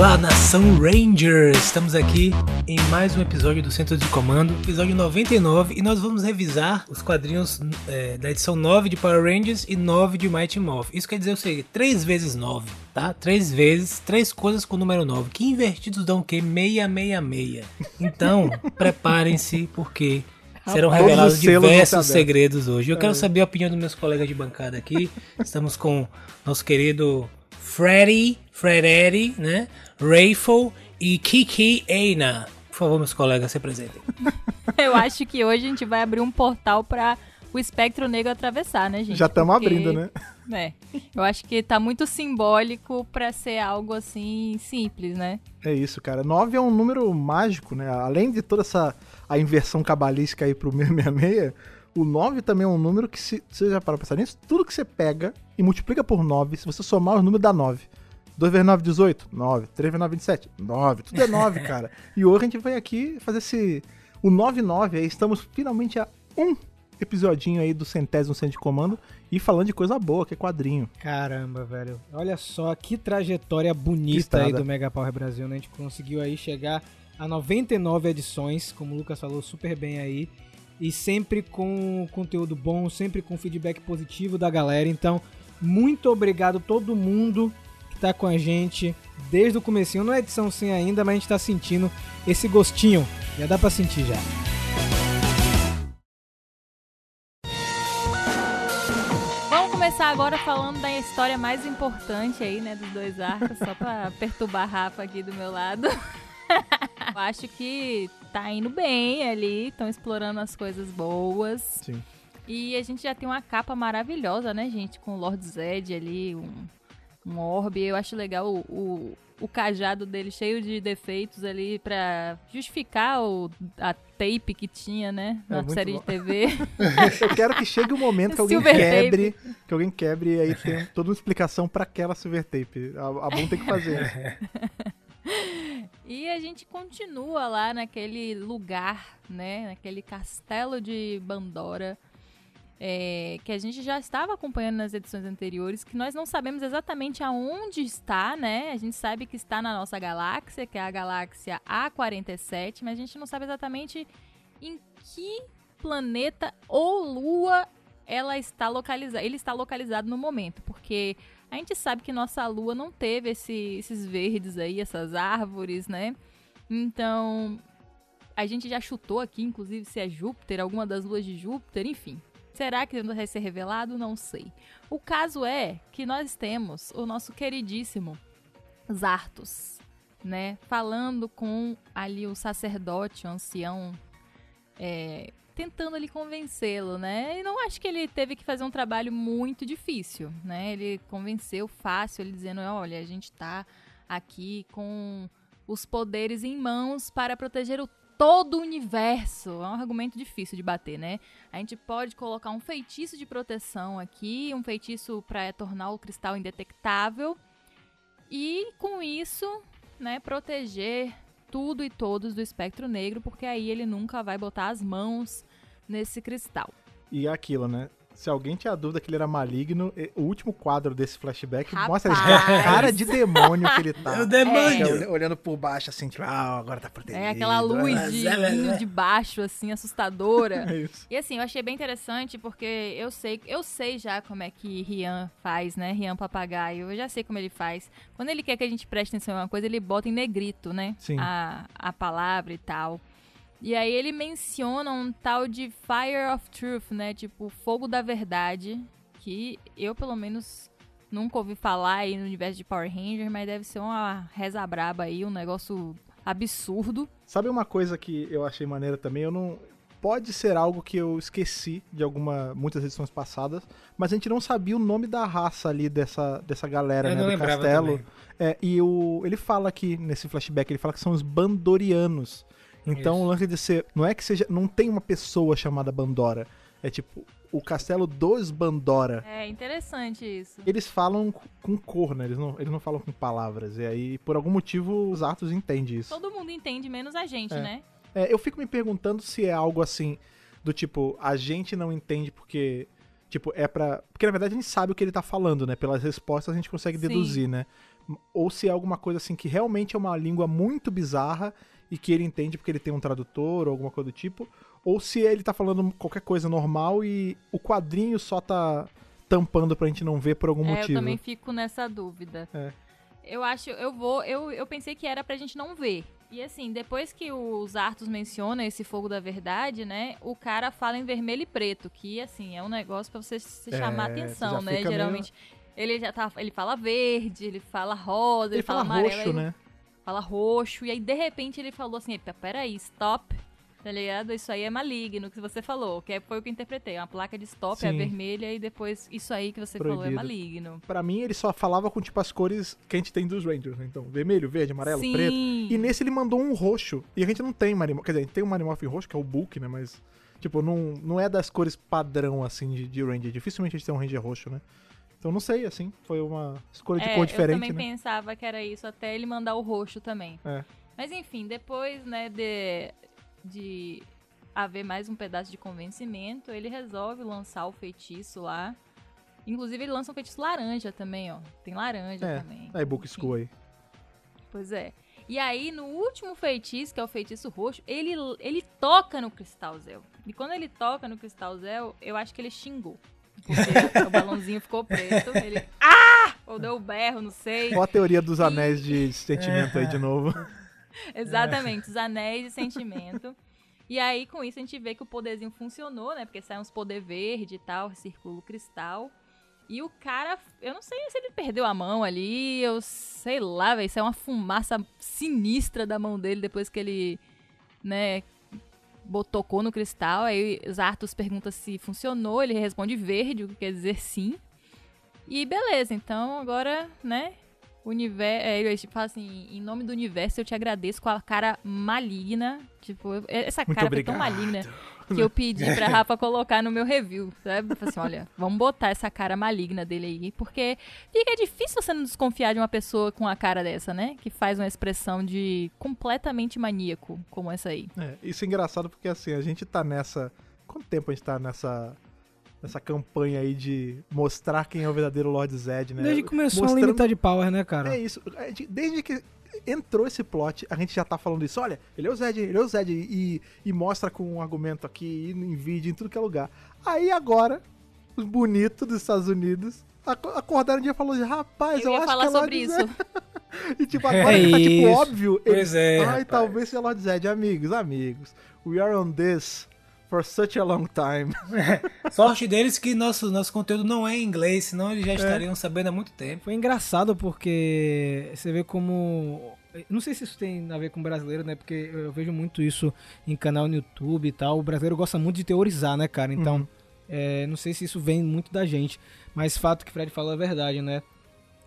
Olá, nação Ranger! Estamos aqui em mais um episódio do Centro de Comando, episódio 99, e nós vamos revisar os quadrinhos é, da edição 9 de Power Rangers e 9 de Mighty Morph. Isso quer dizer o seguinte: 3 vezes 9, tá? 3 vezes, 3 coisas com o número 9, que invertidos dão o quê? 666. Então, preparem-se, porque serão revelados diversos segredos hoje. Eu quero É. saber a opinião dos meus colegas de bancada aqui. Estamos com nosso querido Freddy, Freddy, né? Rayful e Kiki Eina. Por favor, meus colegas, se apresentem. Eu acho que hoje a gente vai abrir um portal pra o espectro negro atravessar, né, gente? Já estamos Porque, abrindo, né? É. Eu acho que tá muito simbólico pra ser algo assim simples, né? É isso, cara. 9 é um número mágico, né? Além de toda essa a inversão cabalística aí pro 666, o 9 também é um número que, se você já parou pra pensar nisso, tudo que você pega e multiplica por 9, se você somar o número dá 9. 2 vezes 9, 18? 9. 3 vezes 9, 27? 9. Tudo é 9, cara. E hoje a gente vai aqui fazer esse. O 99 aí. Estamos finalmente a um episodinho aí do centésimo centro de comando e falando de coisa boa, que é quadrinho. Caramba, velho. Olha só que trajetória bonita Estrada. aí do Mega Power Brasil, né? A gente conseguiu aí chegar a 99 edições, como o Lucas falou super bem aí. E sempre com conteúdo bom, sempre com feedback positivo da galera. Então, muito obrigado a todo mundo que tá com a gente desde o comecinho. Não é edição 100 ainda, mas a gente tá sentindo esse gostinho. Já dá pra sentir já. Vamos começar agora falando da história mais importante aí, né, dos dois arcos, só pra perturbar a Rafa aqui do meu lado. Eu acho que tá indo bem ali, estão explorando as coisas boas. Sim. E a gente já tem uma capa maravilhosa, né, gente? Com o Lord Zed ali, um, um orbe. Eu acho legal o, o, o cajado dele cheio de defeitos ali pra justificar o, a tape que tinha, né? É Na muito série bom. de TV. Eu quero que chegue o momento que alguém Silver quebre, que alguém quebre e aí tem toda uma explicação pra aquela silver tape. A, a Boom tem que fazer. E a gente continua lá naquele lugar, né? Naquele castelo de Bandora. É, que a gente já estava acompanhando nas edições anteriores, que nós não sabemos exatamente aonde está, né? A gente sabe que está na nossa galáxia, que é a galáxia A47, mas a gente não sabe exatamente em que planeta ou lua ela está localizada. Ele está localizado no momento, porque a gente sabe que nossa lua não teve esse- esses verdes aí, essas árvores, né? Então, a gente já chutou aqui, inclusive, se é Júpiter, alguma das luas de Júpiter, enfim. Será que vai ser revelado? Não sei. O caso é que nós temos o nosso queridíssimo Zartos, né? Falando com ali o sacerdote, o ancião, é, tentando ali convencê-lo, né? E não acho que ele teve que fazer um trabalho muito difícil, né? Ele convenceu fácil, ele dizendo, olha, a gente tá aqui com os poderes em mãos para proteger o todo o universo. É um argumento difícil de bater, né? A gente pode colocar um feitiço de proteção aqui, um feitiço para tornar o cristal indetectável e com isso, né, proteger tudo e todos do espectro negro, porque aí ele nunca vai botar as mãos nesse cristal. E é aquilo, né? Se alguém tinha dúvida que ele era maligno, o último quadro desse flashback Rapaz! mostra a cara de demônio que ele tá. É o demônio! É, olh- olhando por baixo, assim, tipo, ah, agora tá protegido. É aquela luz Mas de, vindo de baixo, assim, assustadora. É isso. E assim, eu achei bem interessante porque eu sei, eu sei já como é que Rian faz, né? Rian Papagaio. Eu já sei como ele faz. Quando ele quer que a gente preste atenção em uma coisa, ele bota em negrito, né? Sim. A, a palavra e tal. E aí ele menciona um tal de Fire of Truth, né? Tipo, fogo da verdade. Que eu, pelo menos, nunca ouvi falar aí no universo de Power Rangers, mas deve ser uma reza braba aí, um negócio absurdo. Sabe uma coisa que eu achei maneira também? Eu não. Pode ser algo que eu esqueci de alguma muitas edições passadas, mas a gente não sabia o nome da raça ali dessa, dessa galera, Eu né, não do lembrava castelo. também. É, e o, ele fala aqui nesse flashback, ele fala que são os Bandorianos. Então Isso. o lance de ser, não é que seja, não tem uma pessoa chamada Bandora, é tipo o castelo dos Bandora. É interessante isso. Eles falam com cor, né? Eles não, eles não falam com palavras. E aí, por algum motivo, os Atos entendem isso. Todo mundo entende, menos a gente, É. né? É, eu fico me perguntando se é algo assim, do tipo, a gente não entende porque. Tipo, é pra. Porque na verdade a gente sabe o que ele tá falando, né? Pelas respostas a gente consegue Sim. deduzir, né? ou se é alguma coisa assim que realmente é uma língua muito bizarra e que ele entende porque ele tem um tradutor ou alguma coisa do tipo, ou se ele tá falando qualquer coisa normal e o quadrinho só tá tampando pra gente não ver por algum É, motivo. eu também fico nessa dúvida. É. Eu acho, eu vou, eu, eu pensei que era pra gente não ver. E assim, depois que os Arthos menciona esse fogo da verdade, né? O cara fala em vermelho e preto, que assim, é um negócio pra você se É, chamar você atenção, né? fica meio- Geralmente ele já tá, ele fala verde, ele fala rosa, ele, Ele fala amarelo, roxo, aí- né? Fala roxo, e aí de repente ele falou assim, "Epa, peraí, stop, tá ligado? Isso aí é maligno, que você falou, que é- foi o que eu interpretei, uma placa de stop é Sim. vermelha e depois isso aí que você falou é Proibido. maligno. Pra mim, ele só falava com tipo as cores que a gente tem dos Rangers, né? Então, vermelho, verde, amarelo, Sim. preto. E nesse ele mandou um roxo. E a gente não tem Marimorph. Quer dizer, a gente tem um Marimorph roxo, que é o Book, né? Mas, tipo, não, não é das cores padrão, assim, de, de Ranger. Dificilmente a gente tem um Ranger roxo, né? Então, não sei, assim. Foi uma escolha de É, cor eu diferente, também né? pensava que era isso, até ele mandar o roxo também. É. Mas enfim, depois, né, de, de haver mais um pedaço de convencimento, ele resolve lançar o feitiço lá. Inclusive, ele lança um feitiço laranja também, ó. Tem laranja É, também. Aí, Book School aí. Pois é. E aí, no último feitiço, que é o feitiço roxo, ele, ele toca no Cristal Zel. E quando ele toca no Cristal Zel, eu acho que ele xingou. Porque o balãozinho ficou preto. Ele. Ah! Ou deu um berro, não sei. Olha a teoria dos anéis de sentimento aí de novo. Exatamente, os anéis de sentimento. E aí, com isso, a gente vê que o poderzinho funcionou, né? Porque sai uns poder verde e tal, circula o cristal. E o cara, eu não sei se ele perdeu a mão ali, eu sei lá, velho. Isso é uma fumaça sinistra da mão dele depois que ele, né, tocou no cristal. Aí os Arthur pergunta se funcionou, ele responde verde, o que quer dizer sim. E beleza, então agora, né, universo. É, ele tipo, fala assim, em nome do universo eu te agradeço com a cara maligna. Tipo, essa Muito cara foi obrigado. tão maligna que eu pedi pra Rafa colocar no meu review, sabe? Falei assim, olha, vamos botar essa cara maligna dele aí, porque fica difícil você não desconfiar de uma pessoa com a cara dessa, né? Que faz uma expressão de completamente maníaco, como essa aí. É, isso é engraçado porque, assim, a gente tá nessa... Quanto tempo a gente tá nessa... Nessa campanha aí de mostrar quem é o verdadeiro Lord Zed, né? Desde que começou Mostrando- a Limited Power, né, cara? É isso. Gente- Desde que entrou esse plot, a gente já tá falando isso. Olha, ele é o Zed, ele é o Zed. E, e mostra com um argumento aqui, em vídeo, em tudo que é lugar. Aí agora, os bonitos dos Estados Unidos ac- acordaram um dia e falaram assim, rapaz, eu, Eu ia acho falar que é sobre isso. Zed. E tipo, agora É que tá tipo óbvio, Pois eles, é, ai, rapaz. talvez seja Lord Zed. Amigos, amigos, we are on this for such a long time. Sorte deles que nosso, nosso conteúdo não é em inglês, senão É. eles já estariam sabendo há muito tempo. Foi engraçado porque você vê como. Não sei se isso tem a ver com brasileiro, né? Porque eu vejo muito isso em canal no YouTube e tal. O brasileiro gosta muito de teorizar, né, cara? Então, Uhum. é, não sei se isso vem muito da gente. Mas fato que o Fred falou é verdade, né?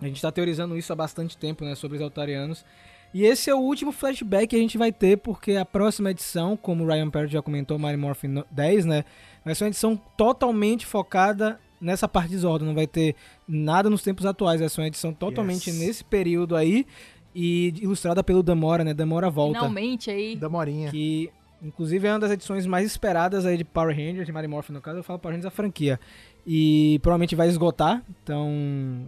A gente tá teorizando isso há bastante tempo, né? Sobre os altarianos. E esse é o último flashback que a gente vai ter, porque a próxima edição, como o Ryan Perry já comentou, Mario Morphin 10, né? Vai ser uma edição totalmente focada nessa parte de Zordon. Não vai ter nada nos tempos atuais. Vai ser uma edição totalmente Yes. nesse período aí. E ilustrada pelo Damora, né? Damora volta. Finalmente aí. Da Morinha. Que, inclusive, é uma das edições mais esperadas aí de Power Rangers, de Mario Morphin no caso. Eu falo Power Rangers da franquia. E provavelmente vai esgotar. Então,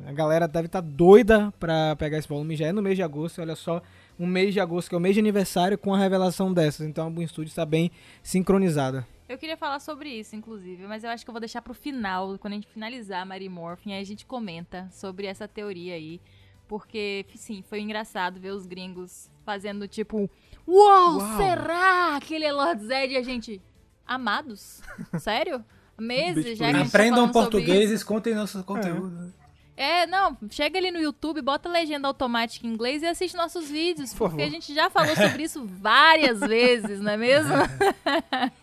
a galera deve estar doida pra pegar esse volume. Já é no mês de agosto. Olha só, um mês de agosto, que é o mês de aniversário, com a revelação dessas. Então, a Boom Studio está bem sincronizada. Eu queria falar sobre isso, inclusive, mas eu acho que eu vou deixar pro final, quando a gente finalizar Mary Morphin, aí a gente comenta sobre essa teoria aí. Porque, sim, foi engraçado ver os gringos fazendo tipo, Uau, Uau. será que ele é Lord Zed? E a gente, amados? Sério? Meses já que a tá Aprendam português isso. e contem nosso conteúdo. É, não, chega ali no YouTube, bota a legenda automática em inglês e assiste nossos vídeos, Por porque favor. a gente já falou sobre isso várias vezes, não é mesmo?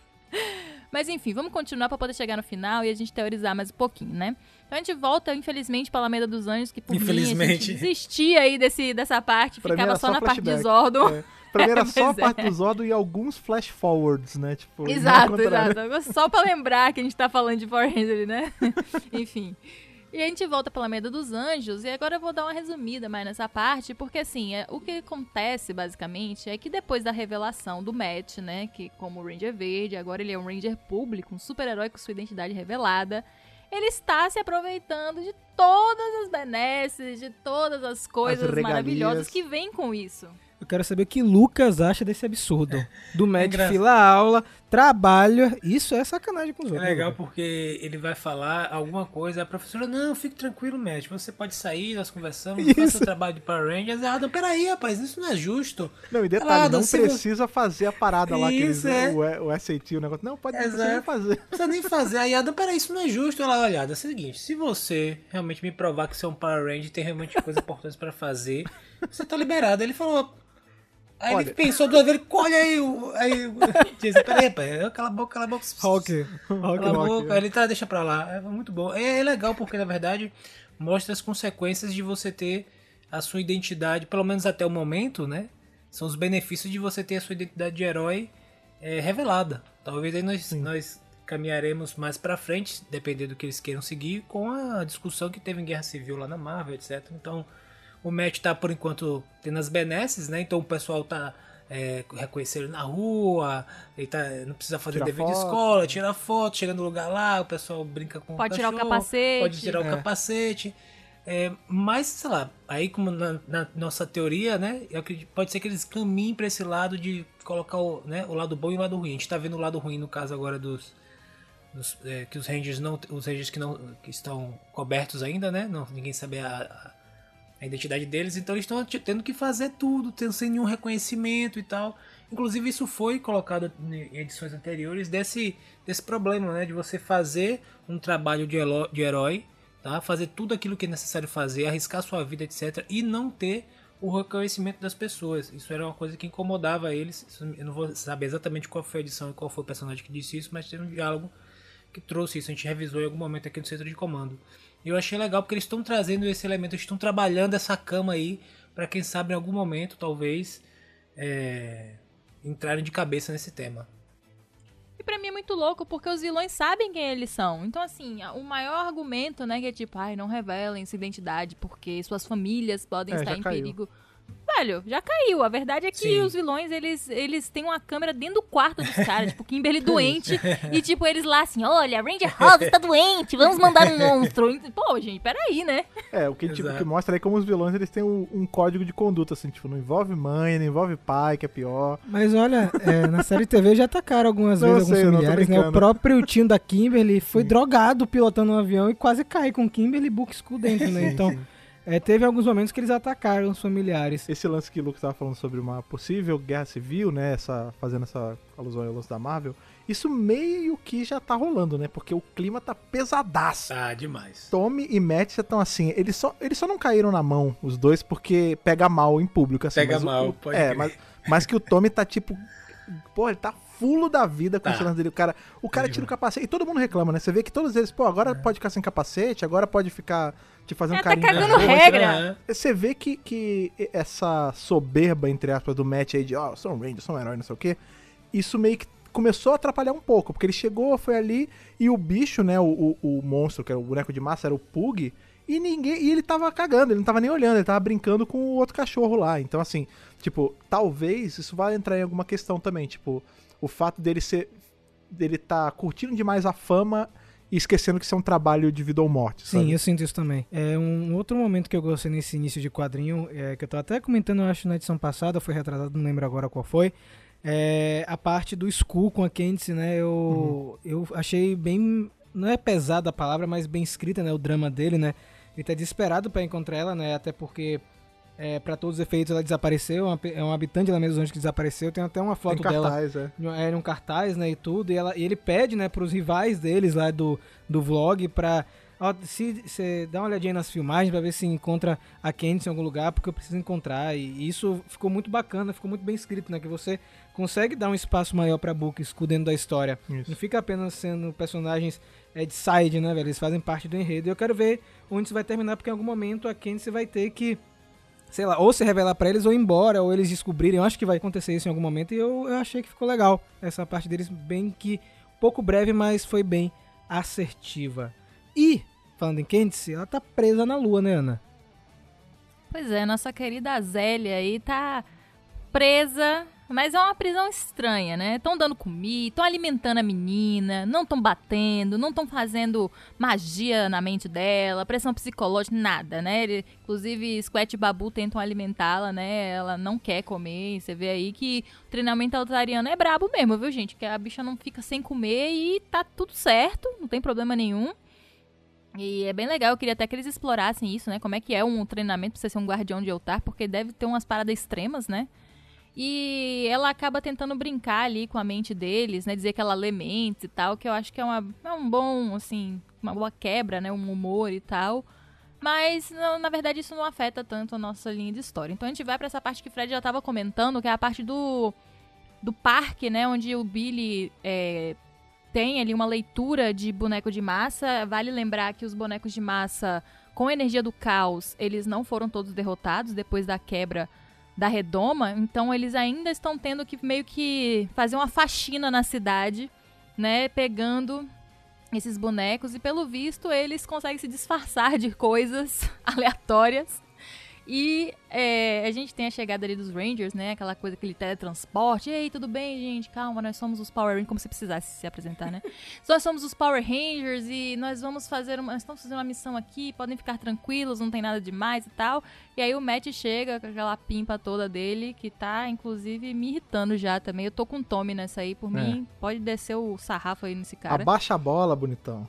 Mas enfim, vamos continuar para poder chegar no final e a gente teorizar mais um pouquinho, né? Então a gente volta, infelizmente, para Alameda dos Anjos, que por mim a Infelizmente. gente desistia aí desse, dessa parte, Pra ficava só, só na parte de. Zordon. É. Pra mim era só a Pois é. parte do Zordon e alguns flash forwards, né? Tipo, Exato, exato. Só pra lembrar que a gente tá falando de Power Ranger, né? Enfim. E a gente volta pela Meda dos Anjos, e agora eu vou dar uma resumida mais nessa parte, porque assim, é, o que acontece basicamente é que depois da revelação do Matt, né, que como Ranger Verde, agora ele é um Ranger público, um super-herói com sua identidade revelada, ele está se aproveitando de todas as benesses, de todas as coisas regalias. maravilhosas que vêm com isso. Eu quero saber o que Lucas acha desse absurdo. Do médico engraçado. fila aula, trabalha. Isso é sacanagem com os É outros. legal porque ele vai falar alguma coisa, a professora, não, fique tranquilo, médico, você pode sair, nós conversamos, faça Isso. o trabalho de Power Rangers. Ah, não, peraí, rapaz, isso não é justo. Não, e detalhe, Nada, não se você- precisa fazer a parada lá, que eles, Isso, é. o, o SAT, o negócio. Não, pode não precisa Exato. fazer. Não precisa nem fazer. Aí, Adam, peraí, isso não é justo. Ela, olha, é o seguinte, se você realmente me provar que você é um Power Ranger e tem realmente coisas importantes pra fazer, você tá liberado. Ele falou... Aí ele Olha. pensou duas vezes, olha aí, o- aí, disse, peraí, rapaz, cala a boca, cala a boca. Rock. Rock, Cala a boca, ele tá, deixa pra lá. É muito bom. É, é legal porque, na verdade, mostra as consequências de você ter a sua identidade, pelo menos até o momento, né? São os benefícios de você ter a sua identidade de herói é, revelada. Talvez aí nós, nós caminharemos mais pra frente, dependendo do que eles queiram seguir, com a discussão que teve em Guerra Civil lá na Marvel, etc. Então, o Matt tá, por enquanto, tendo as benesses, né? Então o pessoal tá é, reconhecendo na rua, ele tá, não precisa fazer Tira dever de foto. escola, tira foto, chega no lugar lá, o pessoal brinca com Pode o tirar o cachorro, capacete. Pode tirar o É. capacete. É, mas, sei lá, aí como na, na nossa teoria, né? Eu acredito, pode ser que eles caminhem pra esse lado de colocar o, né, o lado bom e o lado ruim. A gente tá vendo o lado ruim no caso agora dos. dos, é, que os Rangers não. Os Rangers que não. que estão cobertos ainda, né? Não, ninguém sabe a, a, a identidade deles, então eles estão tendo que fazer tudo, sem nenhum reconhecimento e tal. Inclusive isso foi colocado em edições anteriores desse, desse problema, né? De você fazer um trabalho de, elo- de herói, tá? Fazer tudo aquilo que é necessário fazer, arriscar sua vida, etc. E não ter o reconhecimento das pessoas. Isso era uma coisa que incomodava eles. Eu não vou saber exatamente qual foi a edição e qual foi o personagem que disse isso, mas teve um diálogo que trouxe isso. A gente revisou em algum momento aqui no centro de comando. E eu achei legal porque eles estão trazendo esse elemento, eles estão trabalhando essa cama aí para quem sabe em algum momento, talvez, é, entrarem de cabeça nesse tema. E pra mim é muito louco, porque os vilões sabem quem eles são. Então, assim, o maior argumento, né, que é tipo, ai, não revelem sua identidade, porque suas famílias podem É, estar em caiu. perigo. Velho, já caiu. A verdade é que Sim. os vilões, eles, eles têm uma câmera dentro do quarto dos caras, tipo, Kimberly doente. e, tipo, eles lá assim, olha, Ranger Hobbs tá doente, vamos mandar um monstro. E, Pô, gente, peraí, né? É, o que, tipo, Exato. que mostra aí como os vilões eles têm um, um código de conduta, assim, tipo, não envolve mãe, não envolve pai, que é pior. Mas olha, é, na série TV já atacaram algumas Não, vezes sei, alguns familiares, né? O próprio tio da Kimberly foi drogado pilotando um avião e quase cai com Kimberly e Book School dentro, né? Sim, Então, sim. É, teve alguns momentos que eles atacaram os familiares. Esse lance que o Lucas tava falando sobre uma possível guerra civil, né? Essa, fazendo essa alusão ao lance da Marvel, isso meio que já tá rolando, né? Porque o clima tá pesadaço. Ah, demais. Tommy e Matt já estão assim, eles só, eles só não caíram na mão, os dois, porque pega mal em público. Assim, Pega mal, o- pode É, crer. mas, mas que o Tommy tá tipo. Pô, ele tá fulo da vida com Tá. esse lance dele. O cara, o cara tira o capacete. E todo mundo reclama, né? Você vê que todos eles, pô, agora pode ficar sem capacete, agora pode ficar te fazendo É, tá carinho. cagando na rua, regra. Aham. Você vê que, que essa soberba, entre aspas, do Matt aí de, ó, eu sou um Ranger, sou um herói, não sei o quê, isso meio que começou a atrapalhar um pouco, porque ele chegou, foi ali, e o bicho, né, o, o, o monstro, que era o boneco de massa, era o Pug, e ninguém. E ele tava cagando, ele não tava nem olhando, ele tava brincando com o outro cachorro lá. Então, assim, tipo, talvez isso vai entrar em alguma questão também. Tipo, o fato dele ser. dele tá curtindo demais a fama e esquecendo que isso é um trabalho de vida ou morte. Sim, sabe? eu sinto isso também. É um outro momento que eu gostei nesse início de quadrinho, é, que eu tô até comentando, eu acho, na edição passada, foi retratado, não lembro agora qual foi. É a parte do Skull com a Candice, né? Eu, eu achei bem. Não é pesada a palavra, mas bem escrita, né? O drama dele, né? Ele tá desesperado pra encontrar ela, né? Até porque, é, para todos os efeitos, ela desapareceu. É pe- é um habitante lá mesmo onde que desapareceu. Tem até uma foto dela cartaz, é. era um cartaz, né, e tudo, e, ela, e ele pede, né, pros rivais deles lá do, do vlog pra, ó, se você dá uma olhadinha nas filmagens pra ver se encontra a Candice em algum lugar, porque eu preciso encontrar, e isso ficou muito bacana, ficou muito bem escrito, né, que você consegue dar um espaço maior pra Book School dentro da história, Isso. não fica apenas sendo personagens é, de side, né, velho, eles fazem parte do enredo, e eu quero ver onde isso vai terminar, porque em algum momento a Candice vai ter que sei lá, ou se revelar pra eles ou ir embora, ou eles descobrirem. Eu acho que vai acontecer isso em algum momento e eu, eu achei que ficou legal. Essa parte deles bem que pouco breve, mas foi bem assertiva. E falando em Candice, ela tá presa na lua, né, Ana? Pois é, nossa querida Zélia aí tá presa Mas é uma prisão estranha, né? Estão dando comida, estão alimentando a menina, não estão batendo, não estão fazendo magia na mente dela, pressão psicológica, nada, né? Ele, inclusive, Squat e Babu tentam alimentá-la, né? Ela não quer comer. Você vê aí que o treinamento altariano é brabo mesmo, viu, gente? Que a bicha não fica sem comer e tá tudo certo, não tem problema nenhum. E é bem legal, eu queria até que eles explorassem isso, né? Como é que é um treinamento pra você ser um guardião de altar, porque deve ter umas paradas extremas, né? E ela acaba tentando brincar ali com a mente deles, né? Dizer que ela lê mentes e tal, que eu acho que é, uma, é um bom, assim, uma boa quebra, né? Um humor e tal. Mas, não, na verdade, isso não afeta tanto a nossa linha de história. Então a gente vai para essa parte que o Fred já tava comentando, que é a parte do, do parque, né? Onde o Billy é, tem ali uma leitura de boneco de massa. Vale lembrar que os bonecos de massa, com a energia do caos, eles não foram todos derrotados depois da quebra da redoma. Então eles ainda estão tendo que meio que fazer uma faxina na cidade, né? Pegando esses bonecos. E pelo visto eles conseguem se disfarçar de coisas aleatórias e é, a gente tem a chegada ali dos Rangers, né? Aquela coisa, aquele teletransporte. Ei, tudo bem, gente? Calma, nós somos os Power Rangers. Como se precisasse se apresentar, né? nós somos os Power Rangers e nós vamos fazer uma. Nós estamos fazendo uma missão aqui, podem ficar tranquilos, não tem nada demais e tal. E aí o Matt chega com aquela pimpa toda dele, que tá, inclusive, me irritando já também. Eu tô com o Tommy nessa aí, por é. mim, pode descer o sarrafo aí nesse cara. Abaixa a bola, bonitão.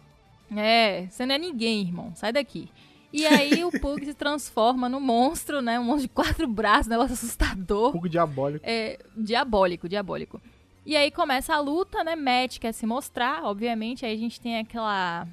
É, você não é ninguém, irmão. Sai daqui. E aí o Pug se transforma no monstro, né? Um monstro de quatro braços, um negócio assustador. Pug diabólico. É, diabólico, diabólico. E aí começa a luta, né? Matt quer se mostrar, obviamente. Aí a gente tem aquela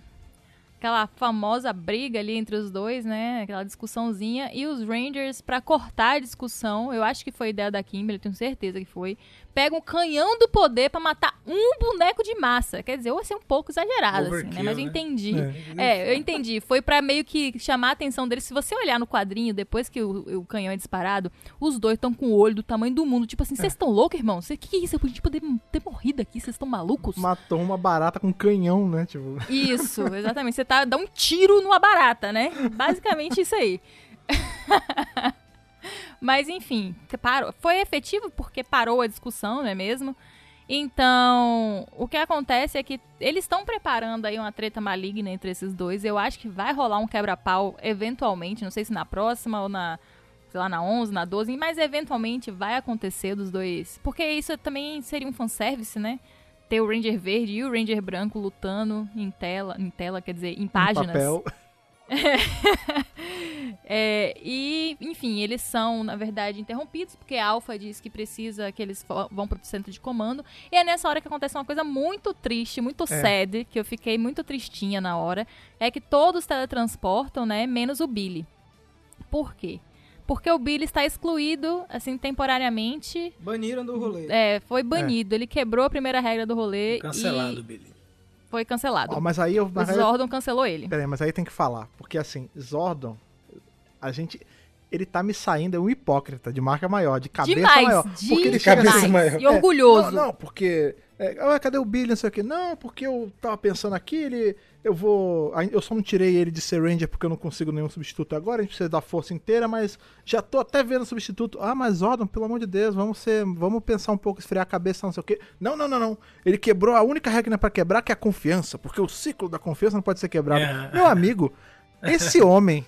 aquela famosa briga ali entre os dois, né? Aquela discussãozinha. E os Rangers, para cortar a discussão, eu acho que foi ideia da Kimberly, tenho certeza que foi. Pega um canhão do poder para matar um boneco de massa. Quer dizer, eu achei um pouco exagerado, Overkill, assim, né? Mas eu né? entendi. É. é, eu entendi. Foi para meio que chamar a atenção deles. Se você olhar no quadrinho, depois que o, o canhão é disparado, os dois estão com o olho do tamanho do mundo. Tipo assim, vocês estão é. loucos, irmão? O que, que é isso? Eu podia poder ter morrido aqui, vocês estão malucos? Matou uma barata com canhão, né? Tipo... Isso, exatamente. Você tá, dá um tiro numa barata, né? Basicamente isso aí. Mas enfim, parou. foi efetivo porque parou a discussão, não é mesmo? Então, o que acontece é que eles estão preparando aí uma treta maligna entre esses dois. Eu acho que vai rolar um quebra-pau eventualmente, não sei se na próxima ou na, sei lá, na 11, na 12, mas eventualmente vai acontecer dos dois. Porque isso também seria um fanservice, né? Ter o Ranger verde e o Ranger branco lutando em tela, em tela, quer dizer, em páginas. Em papel. é, e, enfim, eles são, na verdade, interrompidos, porque a Alpha diz que precisa que eles vão pro centro de comando. E é nessa hora que acontece uma coisa muito triste, muito é. sad, que eu fiquei muito tristinha na hora. É que todos teletransportam, né? Menos o Billy. Por quê? Porque o Billy está excluído, assim, temporariamente. Baniram do rolê. É, foi banido. É. Ele quebrou a primeira regra do rolê. Cancelado, e... Billy foi cancelado. Oh, mas aí eu, Zordon cancelou ele. Peraí, mas aí tem que falar. Porque assim, Zordon, a gente. Ele tá me saindo, é um hipócrita, de marca maior, de cabeça demais, maior. De porque ele cabeça assim, maior. E orgulhoso. É, não, não, porque. É, ah, cadê o Billy? Não sei o quê. Não, porque eu tava pensando aqui, ele eu vou. Eu só não tirei ele de ser Ranger porque eu não consigo nenhum substituto agora. A gente precisa da força inteira, mas já tô até vendo substituto. Ah, mas Zordon, pelo amor de Deus, vamos ser. Vamos pensar um pouco, esfriar a cabeça, não sei o quê. Não, não, não, não. Ele quebrou a única regra para quebrar, que é a confiança. Porque o ciclo da confiança não pode ser quebrado. É. Meu amigo, esse homem.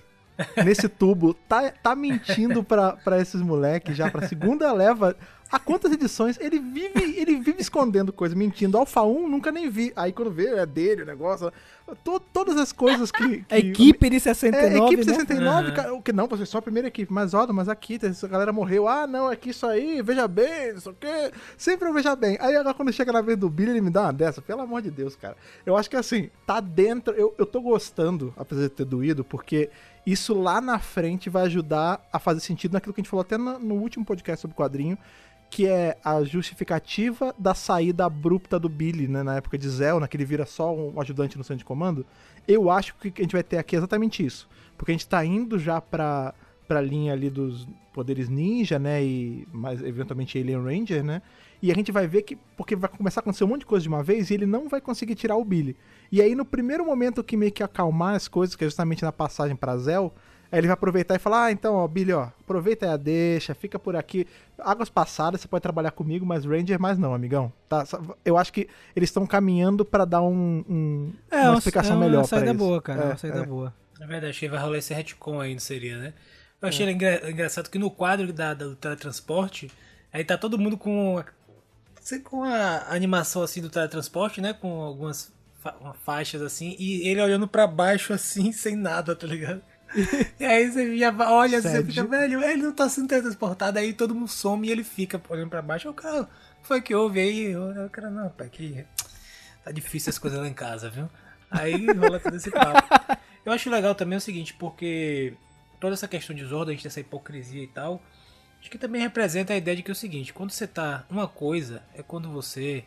Nesse tubo, tá, tá mentindo pra, pra esses moleques já pra segunda leva Há quantas edições ele vive, ele vive escondendo coisas, mentindo. Alpha 1 nunca nem vi. Aí quando vê, é dele o negócio. To, todas as coisas que. que a equipe de 69. É, equipe né? 69, uhum. cara, o que não, você só a primeira equipe. Mas olha, mas aqui, essa galera morreu. Ah, não, é que isso aí, veja bem, não sei o quê. Sempre eu veja bem. Aí agora quando chega na vez do Billy, ele me dá uma dessa. Pelo amor de Deus, cara. Eu acho que assim, tá dentro. Eu, eu tô gostando, apesar de ter doído, porque isso lá na frente vai ajudar a fazer sentido naquilo que a gente falou até no, último podcast sobre o quadrinho que é a justificativa da saída abrupta do Billy, né, na época de Zell, né, que ele vira só um ajudante no centro de comando, eu acho que a gente vai ter aqui exatamente isso. Porque a gente tá indo já pra, pra linha ali dos poderes ninja, né, e mais eventualmente Alien Ranger, né, e a gente vai ver que, porque vai começar a acontecer um monte de coisa de uma vez e ele não vai conseguir tirar o Billy. E aí no primeiro momento que meio que acalmar as coisas, que é justamente na passagem pra Zell, Aí ele vai aproveitar e falar: Ah, então, ó, Billy, ó, aproveita aí a deixa, fica por aqui. Águas passadas, você pode trabalhar comigo, mas Ranger mais não, amigão. Tá? Eu acho que eles estão caminhando pra dar um, um- uma explicação é uma melhor saída pra isso. boa, cara. é É, uma saída é. boa. Na verdade, acho que vai rolar esse retcon aí, não seria, né? Eu achei engra- engraçado que no quadro da, do teletransporte, aí tá todo mundo com a, com a animação assim do teletransporte, né? Com algumas fa- faixas assim, e ele olhando pra baixo assim, sem nada, tá ligado? e aí você já olha assim, você fica, velho, ele não tá sendo teletransportado, aí todo mundo some e ele fica olhando pra baixo. O cara, foi que houve aí? O cara, não, pai, que tá difícil as coisas lá em casa, viu? Aí rola todo esse papo. Eu acho legal também o seguinte, porque toda essa questão de Zordon, a gente tem essa hipocrisia e tal, acho que também representa a ideia de que é o seguinte, quando você tá. Uma coisa é quando você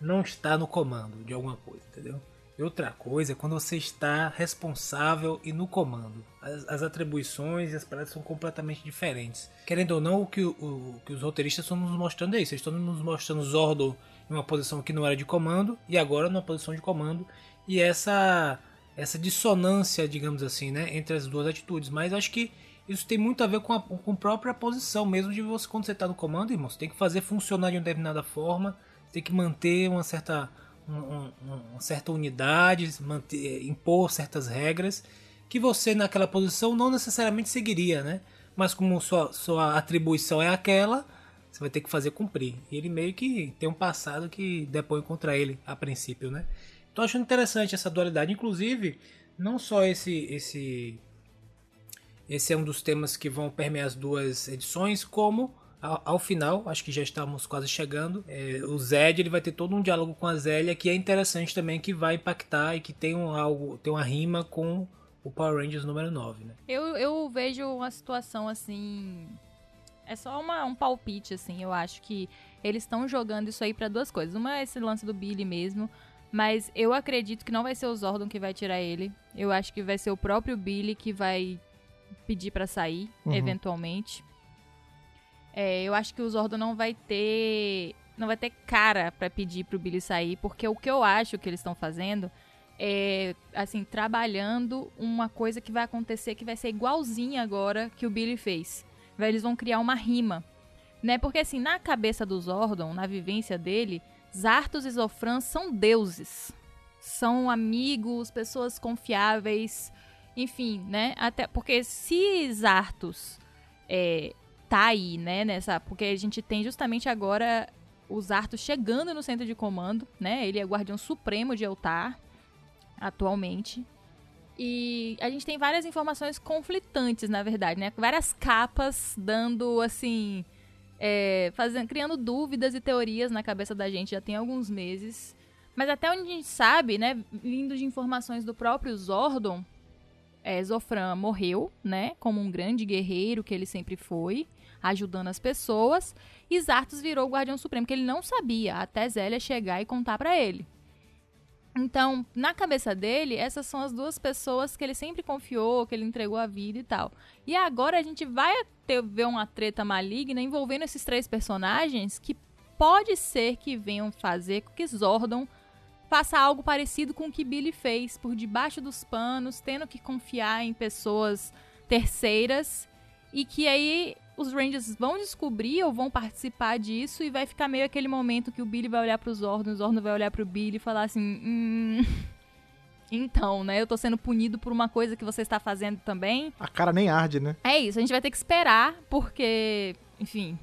não está no comando de alguma coisa, entendeu? E outra coisa é quando você está responsável e no comando. As, as atribuições e as paradas são completamente diferentes. Querendo ou não, o que, o, o que os roteiristas estão nos mostrando é isso. Eles estão nos mostrando Zordon em uma posição que não era de comando e agora numa posição de comando. E essa essa dissonância, digamos assim, né, entre as duas atitudes. Mas acho que isso tem muito a ver com a, com a própria posição mesmo de você quando você está no comando, irmão. Você tem que fazer funcionar de uma determinada forma, tem que manter uma certa um- um- uma certa unidade, manter, impor certas regras que você naquela posição não necessariamente seguiria, né? Mas como sua, sua atribuição é aquela, você vai ter que fazer cumprir. E ele meio que tem um passado que depõe contra ele a princípio, né? Tô achando interessante essa dualidade, inclusive não só esse esse esse é um dos temas que vão permear as duas edições, como ao, ao final, acho que já estamos quase chegando, é, o Zed ele vai ter todo um diálogo com a Zélia que é interessante também, que vai impactar e que tem um algo, tem uma rima com o Power Rangers número 9, né? Eu, eu vejo uma situação assim. É só uma, um palpite, assim. Eu acho que eles estão jogando isso aí pra duas coisas. Uma é esse lance do Billy mesmo. Mas eu acredito que não vai ser o Zordon que vai tirar ele. Eu acho que vai ser o próprio Billy que vai pedir pra sair, Uhum. eventualmente. É, eu acho que o Zordon não vai ter. Não vai ter cara pra pedir pro Billy sair, porque o que eu acho que eles estão fazendo é, assim, trabalhando uma coisa que vai acontecer que vai ser igualzinha agora que o Billy fez. Eles vão criar uma rima. Né? Porque assim, na cabeça do Zordon, na vivência dele, Zartos e Zofran são deuses. São amigos, pessoas confiáveis, enfim, né? Até porque se Zartos é, tá aí, né, nessa, porque a gente tem justamente agora o Zartos chegando no centro de comando, né? Ele é guardião supremo de Eltar atualmente. E a gente tem várias informações conflitantes, na verdade, né? Várias capas dando, assim, é, fazendo, criando dúvidas e teorias na cabeça da gente já tem alguns meses. Mas até onde a gente sabe, né, vindo de informações do próprio Zordon, é, Zofran morreu, né, como um grande guerreiro que ele sempre foi, ajudando as pessoas, e Zartos virou o Guardião Supremo, que ele não sabia, até Zélia chegar e contar pra ele. Então, na cabeça dele, essas são as duas pessoas que ele sempre confiou, que ele entregou a vida e tal. E agora a gente vai ter, ver uma treta maligna envolvendo esses três personagens que pode ser que venham fazer com que Zordon faça algo parecido com o que Billy fez, por debaixo dos panos, tendo que confiar em pessoas terceiras e que aí os Rangers vão descobrir ou vão participar disso e vai ficar meio aquele momento que o Billy vai olhar pro Zordon, o Zordon vai olhar pro Billy e falar assim: hum, então, né? Eu tô sendo punido por uma coisa que você está fazendo também. A cara nem arde, né? É isso, a gente vai ter que esperar, porque, enfim,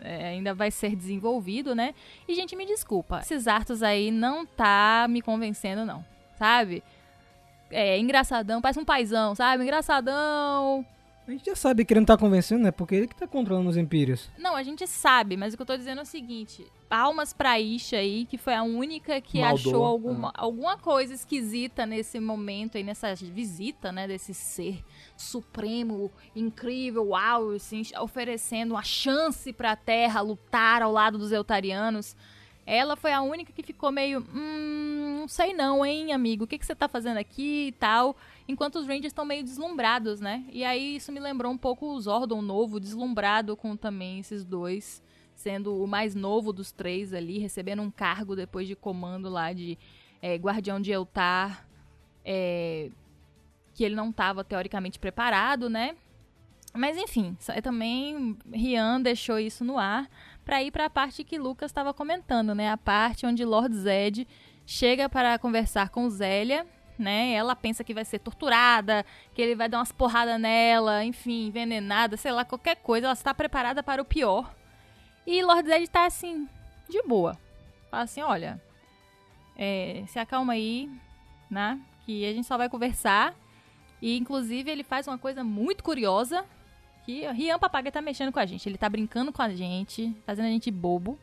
é, ainda vai ser desenvolvido, né? E, gente, me desculpa, esses artos aí não tá me convencendo, não, sabe? É engraçadão, parece um paizão, sabe? Engraçadão. A gente já sabe que ele não tá convencendo, né? Porque ele que tá controlando os Empírios. Não, a gente sabe, mas o que eu tô dizendo é o seguinte: palmas pra Isha aí, que foi a única que Maldou, achou alguma, alguma coisa esquisita nesse momento aí, nessa visita, né, desse ser supremo, incrível, uau, assim, oferecendo uma chance pra Terra lutar ao lado dos Eutarianos. Ela foi a única que ficou meio, hum, não sei não, hein, amigo, o que, que você tá fazendo aqui e tal. Enquanto os Rangers estão meio deslumbrados, né? E aí isso me lembrou um pouco o Zordon novo, deslumbrado com também esses dois, sendo o mais novo dos três ali, recebendo um cargo depois de comando lá de é, Guardião de Eltar. É, que ele não estava teoricamente preparado, né? Mas enfim, é também Rian deixou isso no ar para ir para a parte que Lucas estava comentando, né? A parte onde Lord Zed chega para conversar com Zélia, né? Ela pensa que vai ser torturada, que ele vai dar umas porradas nela, enfim, envenenada, sei lá, qualquer coisa. Ela está preparada para o pior. E Lord Zed está assim, de boa. Fala assim, olha, é, se acalma aí, né? Que a gente só vai conversar. E inclusive ele faz uma coisa muito curiosa, que Rian Papaga tá mexendo com a gente. Ele tá brincando com a gente, fazendo a gente bobo.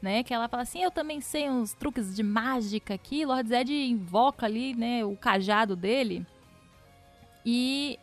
Né, que ela fala assim, eu também sei uns truques de mágica aqui. Lord Zed invoca ali, né, o cajado dele. E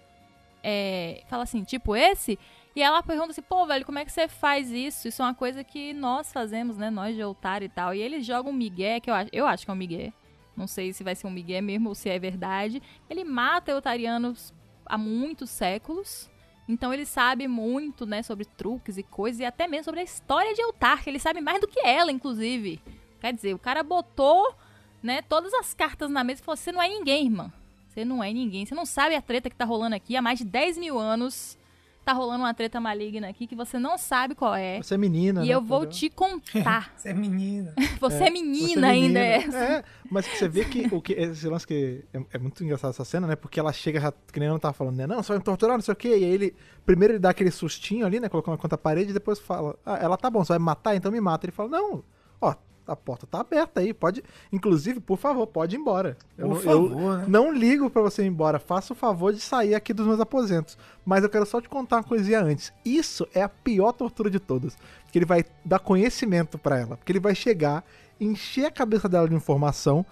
é, fala assim, tipo esse. E ela pergunta assim, pô, velho, como é que você faz isso? Isso é uma coisa que nós fazemos, né, nós de altar e tal. E ele joga um migué, que eu acho, eu acho que é um migué. Não sei se vai ser um migué mesmo ou se é verdade. Ele mata eutarianos há muitos séculos. Então ele sabe muito, né, sobre truques e coisas, e até mesmo sobre a história de Eltar, que ele sabe mais do que ela, inclusive. Quer dizer, o cara botou, né, todas as cartas na mesa e falou: você não é ninguém, irmã. Você não é ninguém. Você não sabe a treta que tá rolando aqui há mais de 10 mil anos. Tá rolando uma treta maligna aqui que você não sabe qual é. Você é menina, E né? eu vou Entendeu? te contar. Você é menina. Você é, Você menina é ainda, menina. é. É, mas você vê que, o que esse lance que é, é muito engraçado essa cena, né? Porque ela chega, já, que nem ela tava falando, né? Não, você vai me torturar, não sei o quê. E aí ele, primeiro ele dá aquele sustinho ali, né? Colocando contra a parede, e depois fala, ah, ela tá bom, você vai me matar, então me mata. Ele fala, não, ó, a porta tá aberta aí, pode, inclusive, por favor, pode ir embora. Eu, Por não- eu favor, né? não ligo pra você ir embora, faça o favor de sair aqui dos meus aposentos. Mas eu quero só te contar uma coisinha antes. Isso é a pior tortura de todas. Porque ele vai dar conhecimento pra ela. Porque ele vai chegar, encher a cabeça dela de informação,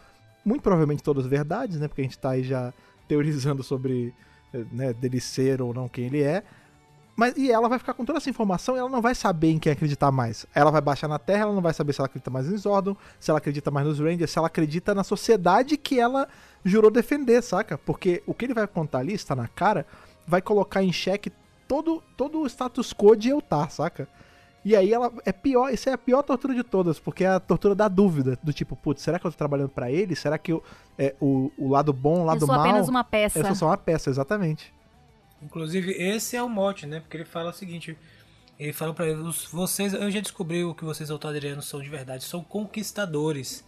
muito provavelmente todas verdades, né? Porque a gente tá aí já teorizando sobre eh, né, dele ser ou não quem ele é. Mas, e ela vai ficar com toda essa informação e ela não vai saber em quem acreditar mais. Ela vai baixar na Terra, ela não vai saber se ela acredita mais em Zordon, se ela acredita mais nos Rangers, se ela acredita na sociedade que ela jurou defender, saca? Porque o que ele vai contar ali, está na cara, vai colocar em xeque todo, todo o status quo de Eltar, saca? E aí ela é pior, isso é a pior tortura de todas, porque é a tortura da dúvida, do tipo, putz, será que eu tô trabalhando pra ele? Será que eu, é, o, o lado bom, o Eu lado sou mal? apenas uma peça. Eu sou só uma peça, exatamente. Inclusive, esse é o mote, né? Porque ele fala o seguinte: ele fala pra eles, vocês, eu já descobri o que vocês altadrianos são de verdade, são conquistadores.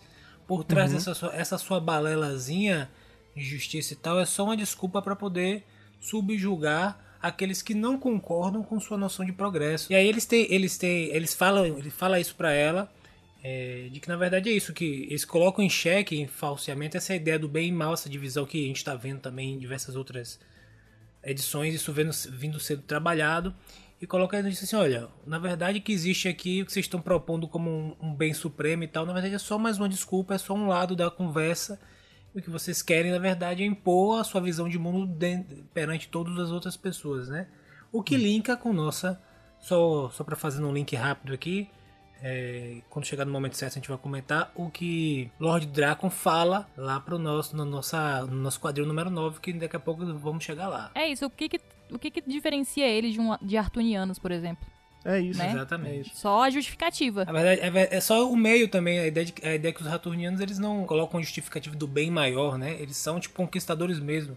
Por trás Uhum. dessa sua, essa sua balelazinha de justiça e tal, é só uma desculpa pra poder subjugar aqueles que não concordam com sua noção de progresso. E aí eles têm, eles têm, eles falam, ele fala isso pra ela. é, de que na verdade é isso, que eles colocam em xeque, em falseamento, essa ideia do bem e mal, essa divisão que a gente está vendo também em diversas outras edições, isso vendo, vindo sendo trabalhado, e coloca isso assim, olha, na verdade que existe aqui, o que vocês estão propondo como um, um bem supremo e tal, na verdade é só mais uma desculpa, é só um lado da conversa, o que vocês querem, na verdade, é impor a sua visão de mundo de- perante todas as outras pessoas, né? O que linka com nossa, só, só para fazer um link rápido aqui, é, quando chegar no momento certo a gente vai comentar o que Lord Dracon fala lá pro nosso, no, nossa, no nosso quadril número 9, que daqui a pouco vamos chegar lá. É isso, o que que, o que que diferencia eles de, um, de Artunianos, por exemplo? É isso. Né? Exatamente. Só a justificativa. Na verdade, é, é só o meio também, a ideia, de, a ideia que os Raturnianos eles não colocam um justificativo do bem maior, né? Eles são tipo conquistadores mesmo.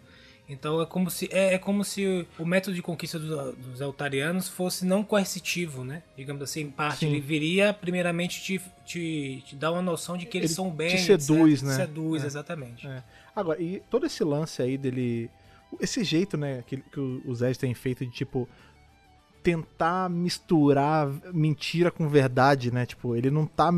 Então é como se é, é como se o método de conquista do- dos Altarianos fosse não coercitivo, né? Digamos assim, em parte. Sim. Ele viria primeiramente te, te, te dar uma noção de que eles Ele são bem. te seduz, né? Seduz, É. exatamente. É. Agora, e todo esse lance aí dele. Esse jeito, né, que, que o Zed tem feito de tipo. Tentar misturar mentira com verdade, né? Tipo, ele não tá.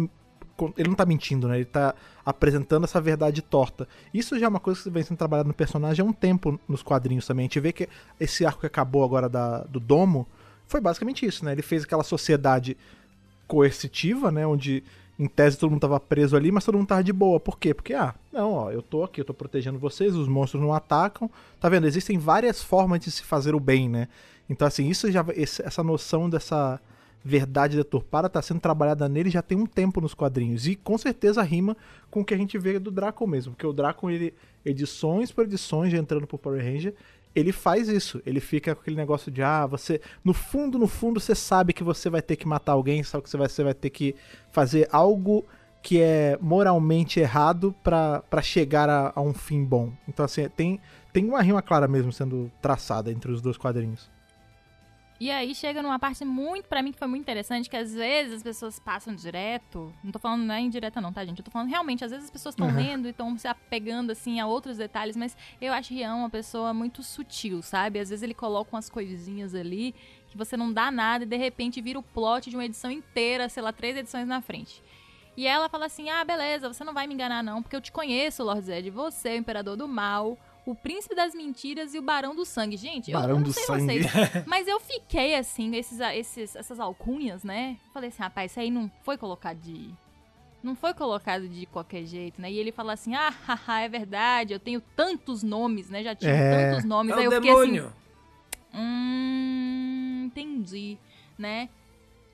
Ele não tá mentindo, né? Ele tá apresentando essa verdade torta. Isso já é uma coisa que vem sendo trabalhada no personagem há um tempo nos quadrinhos também. A gente vê que esse arco que acabou agora da, do Domo foi basicamente isso, né? Ele fez aquela sociedade coercitiva, né? Onde em tese todo mundo tava preso ali, mas todo mundo tava de boa. Por quê? Porque, ah, não, ó, eu tô aqui, eu tô protegendo vocês, os monstros não atacam. Tá vendo? Existem várias formas de se fazer o bem, né? Então, assim, isso já. essa noção dessa verdade deturpada tá sendo trabalhada nele já tem um tempo nos quadrinhos. E com certeza rima com o que a gente vê do Draco mesmo. Porque o Draco, ele, edições por edições, já entrando pro Power Ranger, ele faz isso. Ele fica com aquele negócio de, ah, você. No fundo, no fundo, você sabe que você vai ter que matar alguém, sabe que você vai, você vai ter que fazer algo que é moralmente errado pra chegar a, a um fim bom. Então, assim, tem, tem uma rima clara mesmo sendo traçada entre os dois quadrinhos. E aí chega numa parte muito, pra mim, que foi muito interessante, que às vezes as pessoas passam direto. Não tô falando não é indireta, não, tá, gente? Eu tô falando realmente, às vezes as pessoas estão Uhum. lendo e estão se apegando, assim, a outros detalhes, mas eu acho Rian uma pessoa muito sutil, sabe? Às vezes ele coloca umas coisinhas ali que você não dá nada e de repente vira o plot de uma edição inteira, sei lá, três edições na frente. E ela fala assim: ah, beleza, você não vai me enganar, não, porque eu te conheço, Lord Zed. Você é o imperador do mal. O príncipe das mentiras e o barão do sangue. Gente, eu- eu, Barão não do sei sangue. vocês, mas eu fiquei assim, esses, esses, essas alcunhas, né? Falei assim, rapaz, isso aí não foi colocado de. Não foi colocado de qualquer jeito, né? E ele fala assim: ah, haha, é verdade, eu tenho tantos nomes, né? Já tive É. tantos nomes. É aí o eu fiquei assim. demônio. Hum, entendi, né?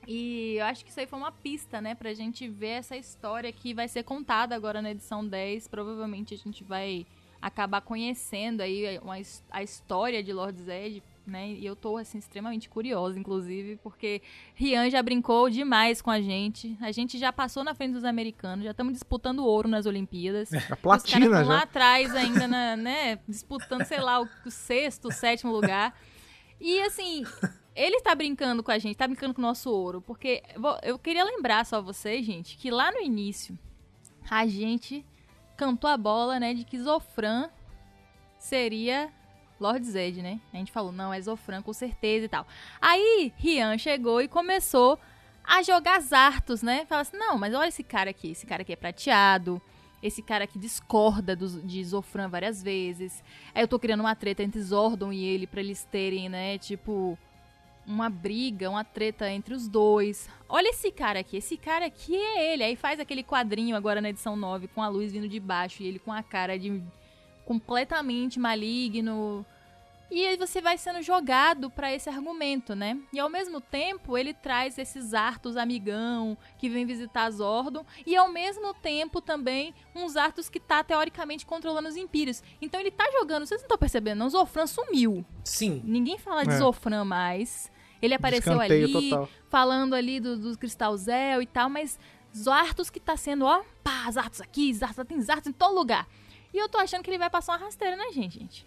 E eu acho que isso aí foi uma pista, né? Pra gente ver essa história que vai ser contada agora na edição 10. Provavelmente a gente vai acabar conhecendo aí uma, a história de Lord Zed, né? E eu tô, assim, extremamente curiosa, inclusive, porque Rian já brincou demais com a gente. A gente já passou na frente dos americanos, já estamos disputando ouro nas Olimpíadas. A Os caras platina estão lá atrás ainda, na- né? Disputando, sei lá, o, o sexto, o sétimo lugar. E assim, ele tá brincando com a gente, tá brincando com o nosso ouro. Porque eu queria lembrar só vocês, gente, que lá no início a gente cantou a bola, né, de que Zofran seria Lord Zed, né? A gente falou, não, é Zofran com certeza e tal. Aí Rian chegou e começou a jogar Zartos, né? Fala assim, não, mas olha esse cara aqui, esse cara aqui é prateado, esse cara aqui discorda dos- de Zofran várias vezes. Aí eu tô criando uma treta entre Zordon e ele pra eles terem, né, tipo, uma briga, uma treta entre os dois. Olha esse cara aqui, esse cara aqui é ele. Aí faz aquele quadrinho agora na edição 9 com a luz vindo de baixo e ele com a cara de completamente maligno. E aí você vai sendo jogado pra esse argumento, né? E ao mesmo tempo ele traz esses Artos amigão que vem visitar Zordon e ao mesmo tempo também uns Artos que tá teoricamente controlando os Impérios. Então ele tá jogando, vocês não estão percebendo, não? Zofran sumiu. Sim. Ninguém fala de É. Zofran mais. Ele apareceu Descanteio ali, total. falando ali do, do Cristal Zel e tal, mas Zartos que tá sendo, ó, pá, Zartos aqui, Zartos, tem Zartos em todo lugar. E eu tô achando que ele vai passar uma rasteira na gente, gente.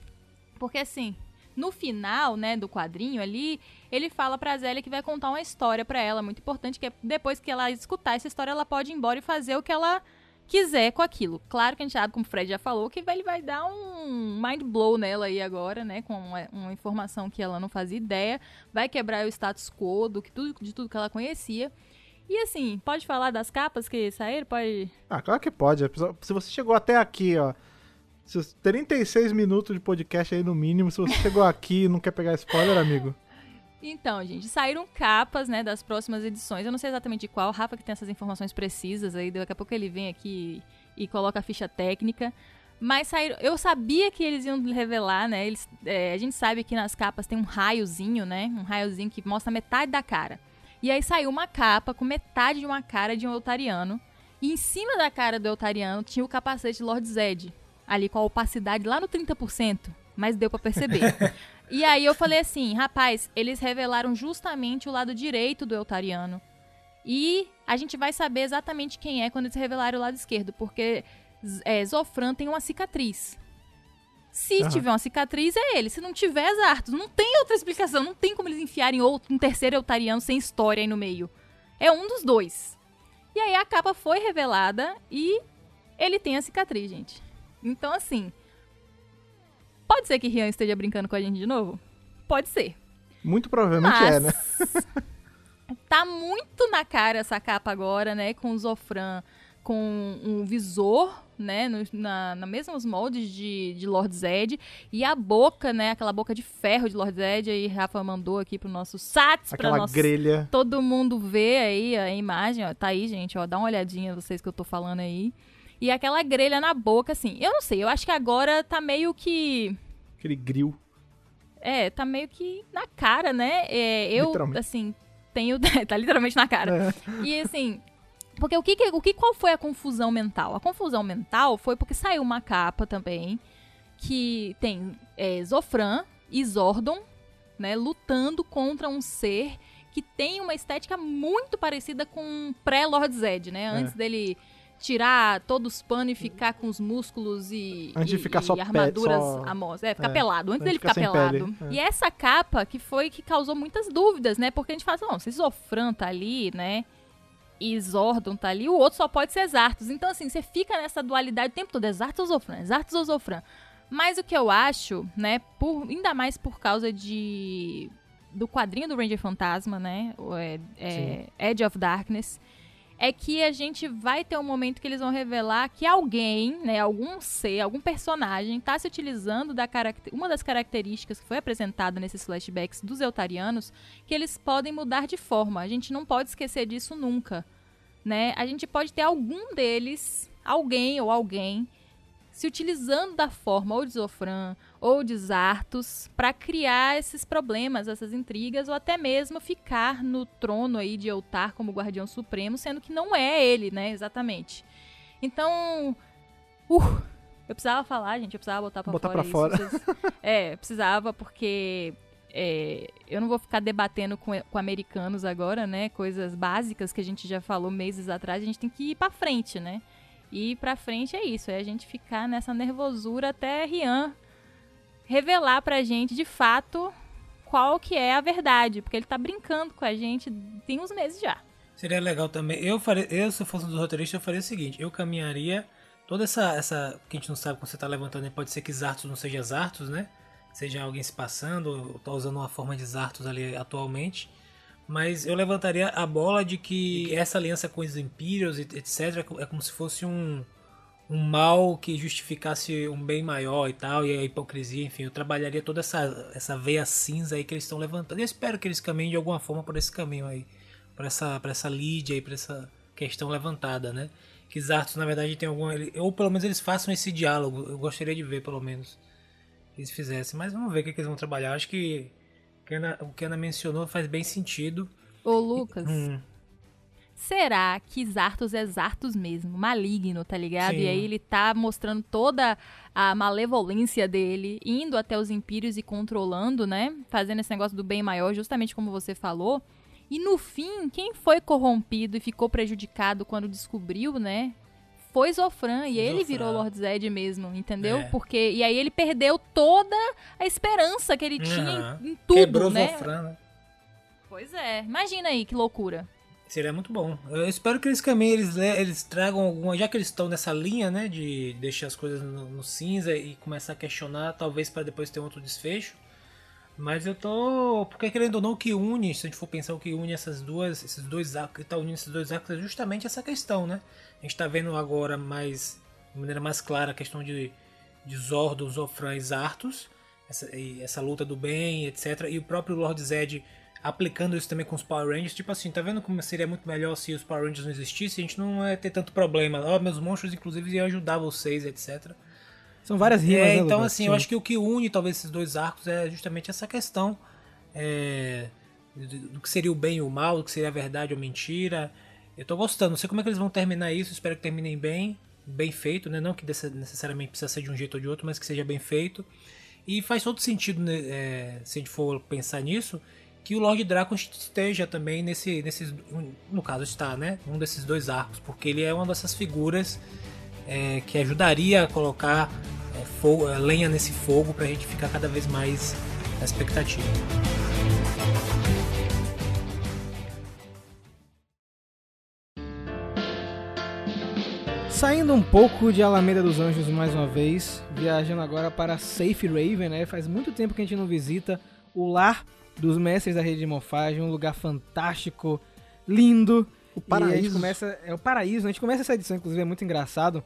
Porque assim, no final, né, do quadrinho ali, ele fala pra Zélia que vai contar uma história pra ela, muito importante, que é depois que ela escutar essa história, ela pode ir embora e fazer o que ela quiser com aquilo. Claro que a gente sabe, como o Fred já falou, que ele vai dar um mind blow nela aí agora, né, com uma, uma informação que ela não fazia ideia, vai quebrar o status quo do que tudo, de tudo que ela conhecia. E assim, pode falar das capas que saíram? Pode. Ah, claro que pode. Se você chegou até aqui, ó. se- 36 minutos de podcast aí no mínimo. Se você chegou aqui e não quer pegar spoiler, amigo. Então, gente, saíram capas, né, das próximas edições. Eu não sei exatamente de qual, o Rafa que tem essas informações precisas aí, daqui a pouco ele vem aqui e, coloca a ficha técnica. Mas saíram. Eu sabia que eles iam revelar, né? Eles, é, a gente sabe que nas capas tem um raiozinho, né? Um raiozinho que mostra metade da cara. E aí saiu uma capa com metade de uma cara de um Eltariano. E em cima da cara do Eltariano tinha o capacete Lord Zed. Ali com a opacidade lá no 30%. Mas deu pra perceber. E aí eu falei assim, rapaz, eles revelaram justamente o lado direito do Eltariano. E a gente vai saber exatamente quem é quando eles revelarem o lado esquerdo, porque é, Zofran tem uma cicatriz. Se Aham. tiver uma cicatriz, é ele. Se não tiver, é Zartos. Não tem outra explicação. Não tem como eles enfiarem outro, um terceiro Eltariano sem história aí no meio. É um dos dois. E aí a capa foi revelada e ele tem a cicatriz, gente. Então, assim. Pode ser que Rian esteja brincando com a gente de novo? Pode ser. Muito provavelmente Mas é, né? tá muito na cara essa capa agora, né? Com o Zofran com um visor, né? No, na, na mesmos moldes de, de Lord Zed. E a boca, né? Aquela boca de ferro de Lord Zed. Aí Rafa mandou aqui pro nosso Sats, pra Aquela nosso grelha. todo mundo vê aí a imagem, ó, tá aí, gente, ó, dá uma olhadinha vocês que eu tô falando aí. E aquela grelha na boca, assim, eu não sei, eu acho que agora tá meio que, Aquele grill. é, tá meio que na cara, né? É, eu, Literalmente. assim, tenho, tá literalmente na cara. É. E assim, porque o que, o que qual foi a confusão mental? A confusão mental foi porque saiu uma capa também que tem é, Zofran e Zordon, né, lutando contra um ser que tem uma estética muito parecida com pré-Lord Zed, né? Antes dele tirar todos os panos e ficar com os músculos e, Antes de e- ficar e só armaduras só-. É, ficar é, pelado, antes antes dele de ficar ficar pelado. pele, é. E essa capa que foi que causou muitas dúvidas, né? Porque a gente fala assim, se Zofran tá ali, né? E Zordon tá ali, o outro só pode ser Zartos. Então, assim, você fica nessa dualidade o tempo todo, Zartos ou Zofran, Zartos ou Zofran. Mas o que eu acho, né, por, ainda mais por causa de do quadrinho do Ranger Fantasma, né, é, é, Edge of Darkness, é que a gente vai ter um momento que eles vão revelar que alguém, né, algum ser, algum personagem está se utilizando da uma das características que foi apresentada nesses flashbacks dos Eutarianos, que eles podem mudar de forma. A gente não pode esquecer disso nunca, né? A gente pode ter algum deles, alguém ou alguém se utilizando da forma ou de Zofran ou de Zartos para criar esses problemas, essas intrigas, ou até mesmo ficar no trono aí de Eutar como guardião supremo, sendo que não é ele, né, exatamente. Então, uh, eu precisava falar, gente, eu precisava botar pra Botar fora pra isso. fora. vocês- é, precisava porque é, eu não vou ficar debatendo com, com americanos agora, né, coisas básicas que a gente já falou meses atrás, a gente tem que ir pra frente, né? E pra frente é isso, é a gente ficar nessa nervosura até Rian revelar pra gente de fato qual que é a verdade, porque ele tá brincando com a gente tem uns meses já. Seria legal também. Eu faria, eu se eu fosse um dos roteiristas, eu faria o seguinte: eu caminharia toda essa, essa que a gente não sabe quando você tá levantando, né? pode ser que Zartos não seja Zartos, né? Seja alguém se passando, ou tá usando uma forma de Zartos ali atualmente. Mas eu levantaria a bola de que essa aliança com os Imperials, etc., é como se fosse um, um mal que justificasse um bem maior e tal, e a hipocrisia, enfim, eu trabalharia toda essa, essa veia cinza aí que eles estão levantando. Eu espero que eles caminhem de alguma forma por esse caminho aí, por essa, por essa lead aí, por essa questão levantada, né? Que Zartos, na verdade, tem alguma. Ou pelo menos eles façam esse diálogo, eu gostaria de ver, pelo menos, que eles fizessem. Mas vamos ver o que, que eles vão trabalhar. Acho que o que a Ana- o que a Ana mencionou faz bem sentido. Ô Lucas, Hum, será que Zartos é Zartos mesmo, maligno, tá ligado? Sim. E aí ele tá mostrando toda a malevolência dele, indo até os impérios e controlando, né? Fazendo esse negócio do bem maior, justamente como você falou. E no fim, quem foi corrompido e ficou prejudicado quando descobriu, né? Foi Zofran, e ele Zofran. virou Lord Zed mesmo, entendeu? É. Porque e aí ele perdeu toda a esperança que ele tinha Aham. em, em tudo, Quebrou né? Zofran, né? Pois é, imagina aí que loucura. Seria muito bom. Eu espero que eles caminhem, eles, le- eles tragam alguma. Já que eles estão nessa linha, né? De deixar as coisas no, no cinza e começar a questionar, talvez para depois ter outro desfecho. Mas eu tô. Porque querendo ou não, o que une, se a gente for pensar o que une essas duas, esses dois arcos, que tá unindo esses dois arcos é justamente essa questão, né? A gente tá vendo agora mais. De maneira mais clara a questão de, de Zordon, Zofran e Zartos. Essa, essa luta do bem, etc. E o próprio Lord Zed aplicando isso também com os Power Rangers. Tipo assim, tá vendo como seria muito melhor se os Power Rangers não existissem? A gente não ia ter tanto problema. Ó, meus monstros, inclusive, iam ajudar vocês, etc. São várias rimas, É, né, então assim, eu acho que o que une talvez esses dois arcos é justamente essa questão é, do que seria o bem e o mal, do que seria a verdade ou mentira. Eu tô gostando, não sei como é que eles vão terminar isso, espero que terminem bem, bem feito, né? Não que necessariamente precisa ser de um jeito ou de outro, mas que seja bem feito. E faz todo sentido, né, é, se a gente for pensar nisso, que o Lord Draco esteja também nesse, nesses, no caso está, né? Um desses dois arcos, porque ele é uma dessas figuras é, que ajudaria a colocar é, fogo- é, lenha nesse fogo pra gente ficar cada vez mais na expectativa. Saindo um pouco de Alameda dos Anjos mais uma vez, viajando agora para Safe Raven, né? Faz muito tempo que a gente não visita o lar dos mestres da rede de morfagem, um lugar fantástico, lindo. O E a gente paraíso. começa, é o paraíso, a gente começa essa edição, inclusive é muito engraçado.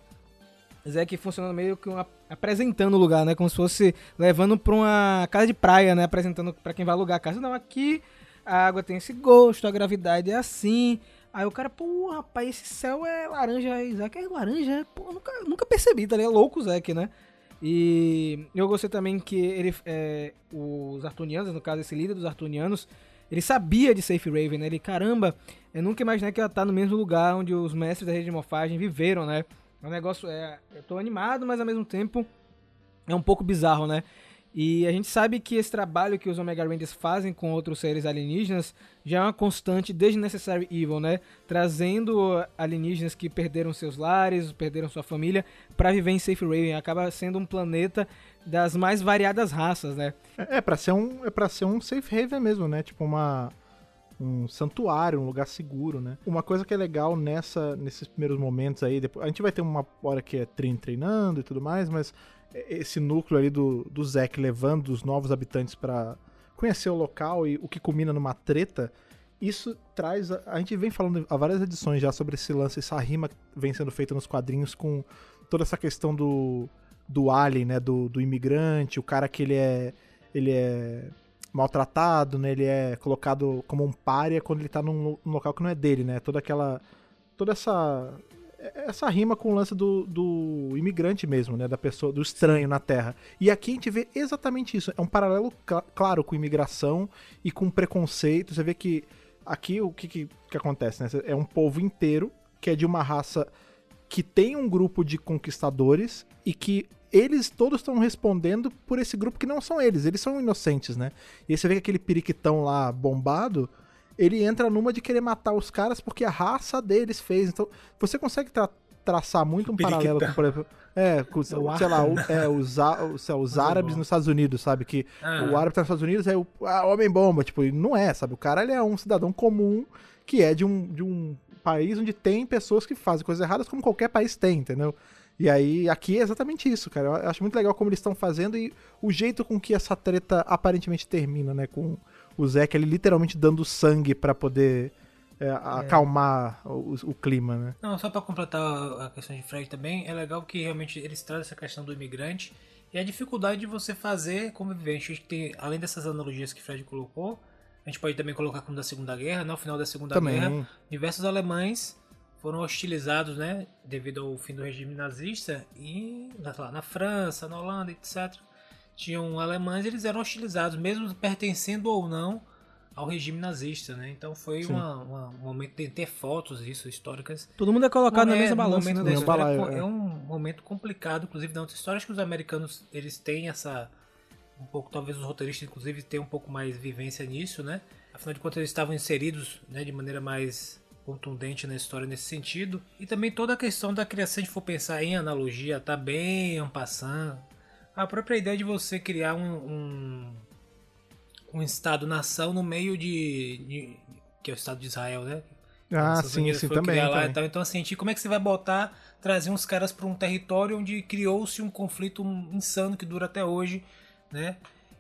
Mas é que funciona meio que apresentando o lugar, né? Como se fosse levando pra uma casa de praia, né? Apresentando pra quem vai alugar a casa. Não, aqui a água tem esse gosto, a gravidade é assim. Aí o cara, pô, rapaz, esse céu é laranja. Aí, Isaac é laranja. Pô, nunca, nunca percebi, tá ligado? Louco o Zack, né? E eu gostei também que ele, é, os Artunianos, no caso, esse líder dos Artunianos, ele sabia de Safe Raven, né? Ele, caramba, eu nunca imaginei que ela tá no mesmo lugar onde os mestres da rede de morfagem viveram, né? É um negócio, é, eu tô animado, mas ao mesmo tempo é um pouco bizarro, né? E a gente sabe que esse trabalho que os Omega Rangers fazem com outros seres alienígenas já é uma constante desde Necessary Evil, né? Trazendo alienígenas que perderam seus lares, perderam sua família, para viver em Safe Raven. Acaba sendo um planeta das mais variadas raças, né? É, é para ser um é para ser um safe haven mesmo, né? Tipo uma um santuário, um lugar seguro, né? Uma coisa que é legal nessa nesses primeiros momentos aí, depois, a gente vai ter uma hora que é Trin treinando e tudo mais, mas esse núcleo ali do, do Zack levando os novos habitantes para conhecer o local e o que culmina numa treta, isso traz. A, a, gente vem falando há várias edições já sobre esse lance, essa rima que vem sendo feita nos quadrinhos com toda essa questão do, do alien, né? Do, do imigrante, o cara que ele é. ele é maltratado, né? Ele é colocado como um párea quando ele tá num, num local que não é dele, né? Toda aquela. toda essa essa rima com o lance do, do imigrante mesmo, né? Da pessoa, do estranho na Terra. E aqui a gente vê exatamente isso. É um paralelo cl claro com imigração e com preconceito. Você vê que aqui o que, que, que acontece, né? É um povo inteiro que é de uma raça que tem um grupo de conquistadores e que eles todos estão respondendo por esse grupo que não são eles, eles são inocentes, né? E aí você vê que aquele periquitão lá bombado, ele entra numa de querer matar os caras porque a raça deles fez. Então, você consegue tra traçar muito um paralelo com, por exemplo, é, com, sei lá, o, é, os, lá, os árabes nos Estados Unidos, sabe? Que ah. o árabe tá nos Estados Unidos é o homem-bomba, tipo, não é, sabe? O cara ele é um cidadão comum que é de um, de um país onde tem pessoas que fazem coisas erradas como qualquer país tem, entendeu? E aí, aqui é exatamente isso, cara. Eu acho muito legal como eles estão fazendo e o jeito com que essa treta aparentemente termina, né? Com o Zack ele literalmente dando sangue para poder é, acalmar é. o, o, clima, né? Não, só para completar a questão de Fred também, é legal que realmente eles trazem essa questão do imigrante e a dificuldade de você fazer convivência. A gente tem, além dessas analogias que Fred colocou, a gente pode também colocar como da Segunda Guerra, no final da Segunda também. Guerra, diversos alemães foram hostilizados, né, devido ao fim do regime nazista e na, na França, na Holanda, etc tinham alemães, eles eram hostilizados, mesmo pertencendo ou não ao regime nazista, né? Então foi uma, uma, um momento de ter fotos isso históricas. Todo mundo é colocado na mesma balança, né? É, é, um momento complicado, inclusive da outra história. Acho que os americanos eles têm essa um pouco, talvez os roteiristas inclusive tenham um pouco mais vivência nisso, né? Afinal de contas eles estavam inseridos, né, de maneira mais contundente na história nesse sentido. E também toda a questão da criação, se a gente for pensar em analogia, tá bem ampassando, a própria ideia de você criar um, um, um Estado-nação no meio de, de, que é o Estado de Israel, né? Ah, sim, sim, também. Lá, então, então, assim, como é que você vai botar, trazer uns caras para um território onde criou-se um conflito insano que dura até hoje, né?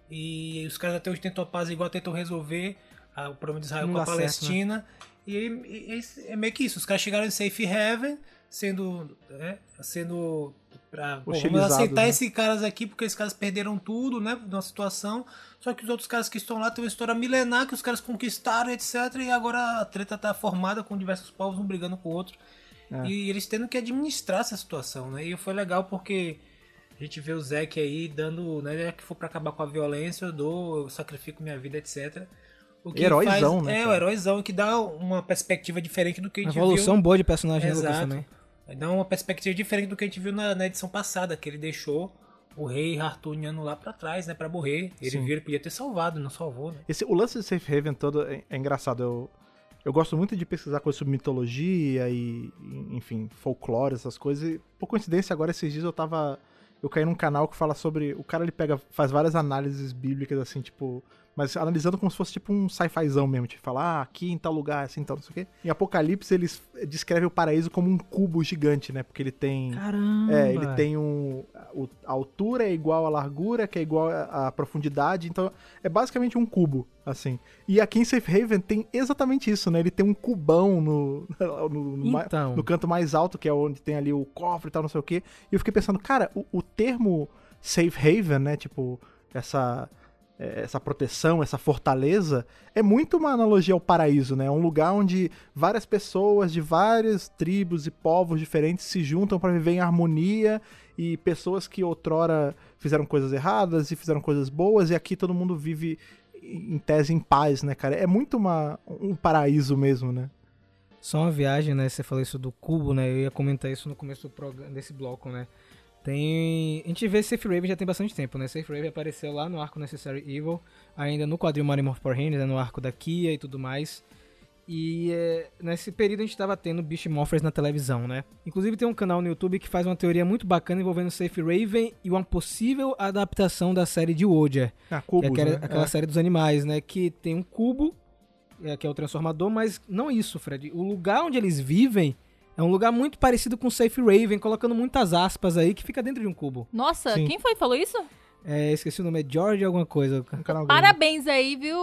E os caras até hoje tentam a paz igual tentam resolver o problema de Israel Não com a Palestina. Certo, né? E, e, e, é meio que isso, os caras chegaram em Safe Haven, sendo, né, sendo pra, vamos aceitar né? esses caras aqui porque esses caras perderam tudo, né, numa situação, só que os outros caras que estão lá têm uma história milenar que os caras conquistaram, etc, e agora a treta tá formada com diversos povos um brigando com o outro. É. E eles tendo que administrar essa situação, né? E foi legal porque a gente vê o Zack aí dando, né, que for para acabar com a violência, eu dou, eu sacrifico minha vida, etc. O que heróizão, faz, né? É, cara? o heróizão que dá uma perspectiva diferente do que a gente viu. Uma evolução boa de personagem Exato. também. Dá uma perspectiva diferente do que a gente viu na, na edição passada, que ele deixou o rei Hartuniano lá para trás, né, para morrer. Ele Sim. viu, ele podia ter salvado, não salvou, né? Esse, o lance de Safe Haven todo é, é, engraçado. Eu, eu gosto muito de pesquisar coisas sobre mitologia e, enfim, folclore, essas coisas. E, por coincidência, agora esses dias eu tava. Eu caí num canal que fala sobre. O cara ele pega, faz várias análises bíblicas, assim, tipo mas analisando como se fosse tipo um sci-fizão mesmo, tipo, falar, ah, aqui em tal lugar, assim, tal, não sei o quê. Em Apocalipse, eles descrevem o paraíso como um cubo gigante, né? Porque ele tem. Caramba! É, ele tem um. A altura é igual à largura, que é igual à profundidade, então é basicamente um cubo, assim. E aqui em Safe Haven tem exatamente isso, né? Ele tem um cubão no, no, no, então. no canto mais alto, que é onde tem ali o cofre e tal, não sei o quê. E eu fiquei pensando, cara, o, o termo Safe Haven, né? Tipo, essa essa proteção, essa fortaleza, é muito uma analogia ao paraíso, né? É um lugar onde várias pessoas de várias tribos e povos diferentes se juntam para viver em harmonia e pessoas que outrora fizeram coisas erradas e fizeram coisas boas e aqui todo mundo vive em tese em paz, né, cara? É muito uma, um paraíso mesmo, né? Só uma viagem, né? Você falou isso do cubo, né? Eu ia comentar isso no começo do desse bloco, né? Tem. A gente vê Safe Raven já tem bastante tempo, né? Safe Raven apareceu lá no arco Necessary Evil, ainda no quadril Mighty Morphin Power Rangers, né? no arco da Kia e tudo mais. E é, nesse período a gente estava tendo Beast Morphers na televisão, né? Inclusive tem um canal no YouTube que faz uma teoria muito bacana envolvendo Safe Raven e uma possível adaptação da série de Woja. Ah, que é aquela, né? aquela É. série dos animais, né? Que tem um cubo, é, que é o transformador, mas não isso, Fred. O lugar onde eles vivem é um lugar muito parecido com Safe Raven, colocando muitas aspas aí, que fica dentro de um cubo. Nossa, Sim. quem foi que falou isso? É, esqueci o nome, é George alguma coisa. Um. Parabéns aí, viu,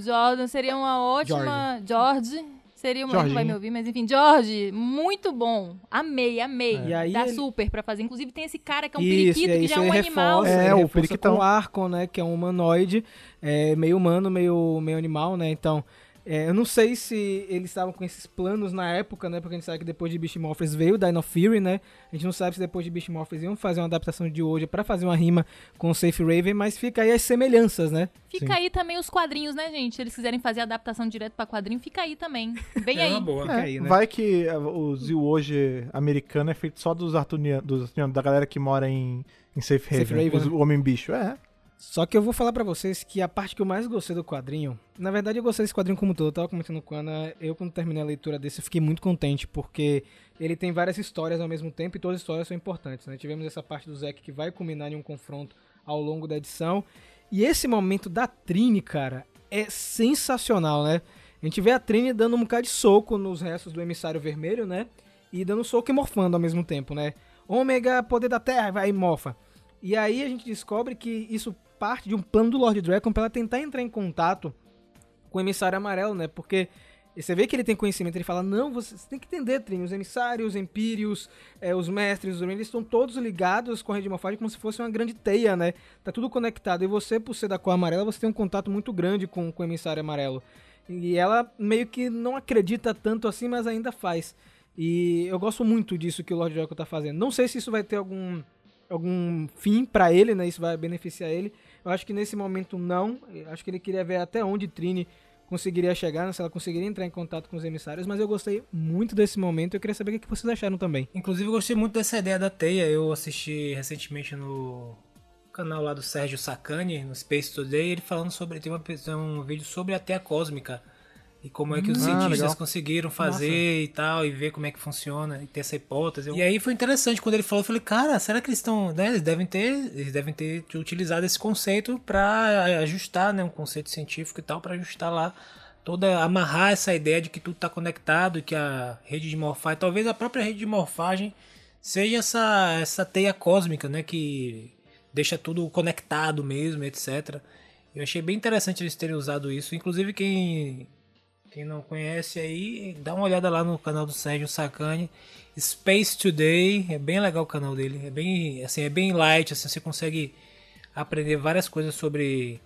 Jordan? Seria uma ótima. George. Seria uma. Ele não vai Jorginho. me ouvir, mas enfim, George, muito bom. Amei, amei. E aí Dá ele- super pra fazer. Inclusive tem esse cara que é um Isso, periquito, aí que já é um ele animal. reforça, É, o reforça periquitão. com o Arcon, né, que é um humanoide, é, meio humano, meio, meio animal, né, então... é, eu não sei se eles estavam com esses planos na época, né? Porque a gente sabe que depois de Beast Morphers veio o Dino Fury, né? A gente não sabe se depois de Beast Morphers iam fazer uma adaptação de hoje pra fazer uma rima com o Safe Raven, mas fica aí as semelhanças, né? Fica Sim. aí também os quadrinhos, né, gente? Se eles quiserem fazer adaptação direto pra quadrinho, fica aí também. Vem É aí. uma boa. Fica aí, né? Vai que uh, o Zio hoje americano é feito só dos Artunianos, dos Artunianos, da galera que mora em, em Safe Haven, Safe Haven, os- né? o Homem-Bicho. É, Só que eu vou falar pra vocês que a parte que eu mais gostei do quadrinho, na verdade eu gostei desse quadrinho como todo, eu tava comentando com a Ana, eu quando terminei a leitura desse eu fiquei muito contente, porque ele tem várias histórias ao mesmo tempo e todas as histórias são importantes, né? Tivemos essa parte do Zack que vai culminar em um confronto ao longo da edição, e esse momento da Trini, cara, é sensacional, né? A gente vê a Trini dando um bocado de soco nos restos do emissário vermelho, né? E dando soco e morfando ao mesmo tempo, né? Ômega, poder da Terra, vai e morfa. E aí a gente descobre que isso parte de um plano do Lord Dragon pra ela tentar entrar em contato com o emissário amarelo, né? Porque você vê que ele tem conhecimento, ele fala, não, você, você tem que entender, Trini, os emissários, os empírios, é, os mestres, os eles estão todos ligados com a rede de morfagem como se fosse uma grande teia, né? Tá tudo conectado. E você, por ser da cor amarela, você tem um contato muito grande com, com o emissário amarelo. E ela meio que não acredita tanto assim, mas ainda faz. E eu gosto muito disso que o Lord Dragon tá fazendo. Não sei se isso vai ter algum algum fim pra ele, né? Isso vai beneficiar ele. Eu acho que nesse momento não. Eu acho que ele queria ver até onde Trini conseguiria chegar, né? se ela conseguiria entrar em contato com os emissários, mas eu gostei muito desse momento. Eu queria saber o que vocês acharam também. Inclusive, eu gostei muito dessa ideia da teia. Eu assisti recentemente no canal lá do Sérgio Sacani, no Space Today, ele falando sobre. Tem uma, tem um vídeo sobre a teia cósmica. E como é que os ah, cientistas legal. conseguiram fazer e tal, e ver como é que funciona, e ter essa hipótese. E aí foi interessante quando ele falou, eu falei, cara, será que eles estão. Né, eles devem ter. Eles devem ter utilizado esse conceito para ajustar, né? Um conceito científico e tal, para ajustar lá toda. amarrar essa ideia de que tudo está conectado e que a rede de morfagem, talvez a própria rede de morfagem seja essa, essa teia cósmica, né? Que deixa tudo conectado mesmo, etc. Eu achei bem interessante eles terem usado isso. Inclusive, quem, quem não conhece aí, dá uma olhada lá no canal do Sérgio Sacani. Space Today, é bem legal o canal dele. É bem, assim, é bem light, assim, você consegue aprender várias coisas sobre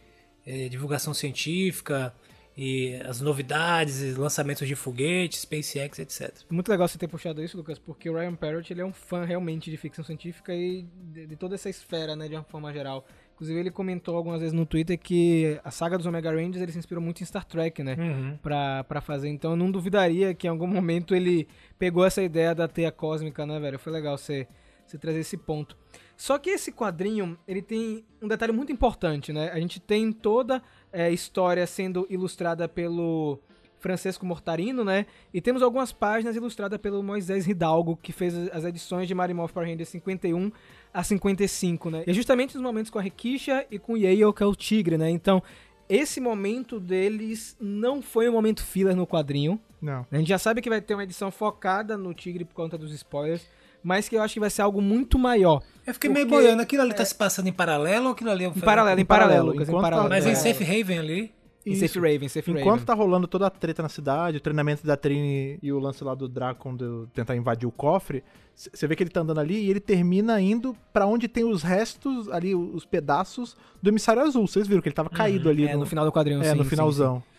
eh, divulgação científica e as novidades, lançamentos de foguetes, SpaceX, etc. Muito legal você ter puxado isso, Lucas, porque o Ryan Parrott ele é um fã realmente de ficção científica e de, de toda essa esfera, né, de uma forma geral. Inclusive ele comentou algumas vezes no Twitter que a saga dos Omega Rangers ele se inspirou muito em Star Trek, né? Uhum. pra, pra fazer. Então eu não duvidaria que em algum momento ele pegou essa ideia da teia cósmica, né, velho? Foi legal você, você trazer esse ponto. Só que esse quadrinho, ele tem um detalhe muito importante, né? A gente tem toda a história sendo ilustrada pelo Francesco Mortarino, né? E temos algumas páginas ilustradas pelo Moisés Hidalgo, que fez as edições de Marimorph Power Rangers 51 a 55, né? E é justamente os momentos com a Rikisha e com o Yale, que é o tigre, né? Então, esse momento deles não foi um momento filler no quadrinho. Não. A gente já sabe que vai ter uma edição focada no tigre por conta dos spoilers, mas que eu acho que vai ser algo muito maior. Eu fiquei meio boiando, aquilo ali tá se passando em paralelo ou aquilo ali é um Em paralelo, em paralelo, Lucas, em Enquanto paralelo. Mas em É. Safe Haven ali. Safe Raven, Safe Enquanto Raven. tá rolando toda a treta na cidade, o treinamento da Trini e o lance lá do Dracon de tentar invadir o cofre, você vê que ele tá andando ali e ele termina indo pra onde tem os restos ali, os pedaços do emissário azul. Vocês viram que ele tava caído ali É, no final do quadrinho, é, sim, no finalzão. sim.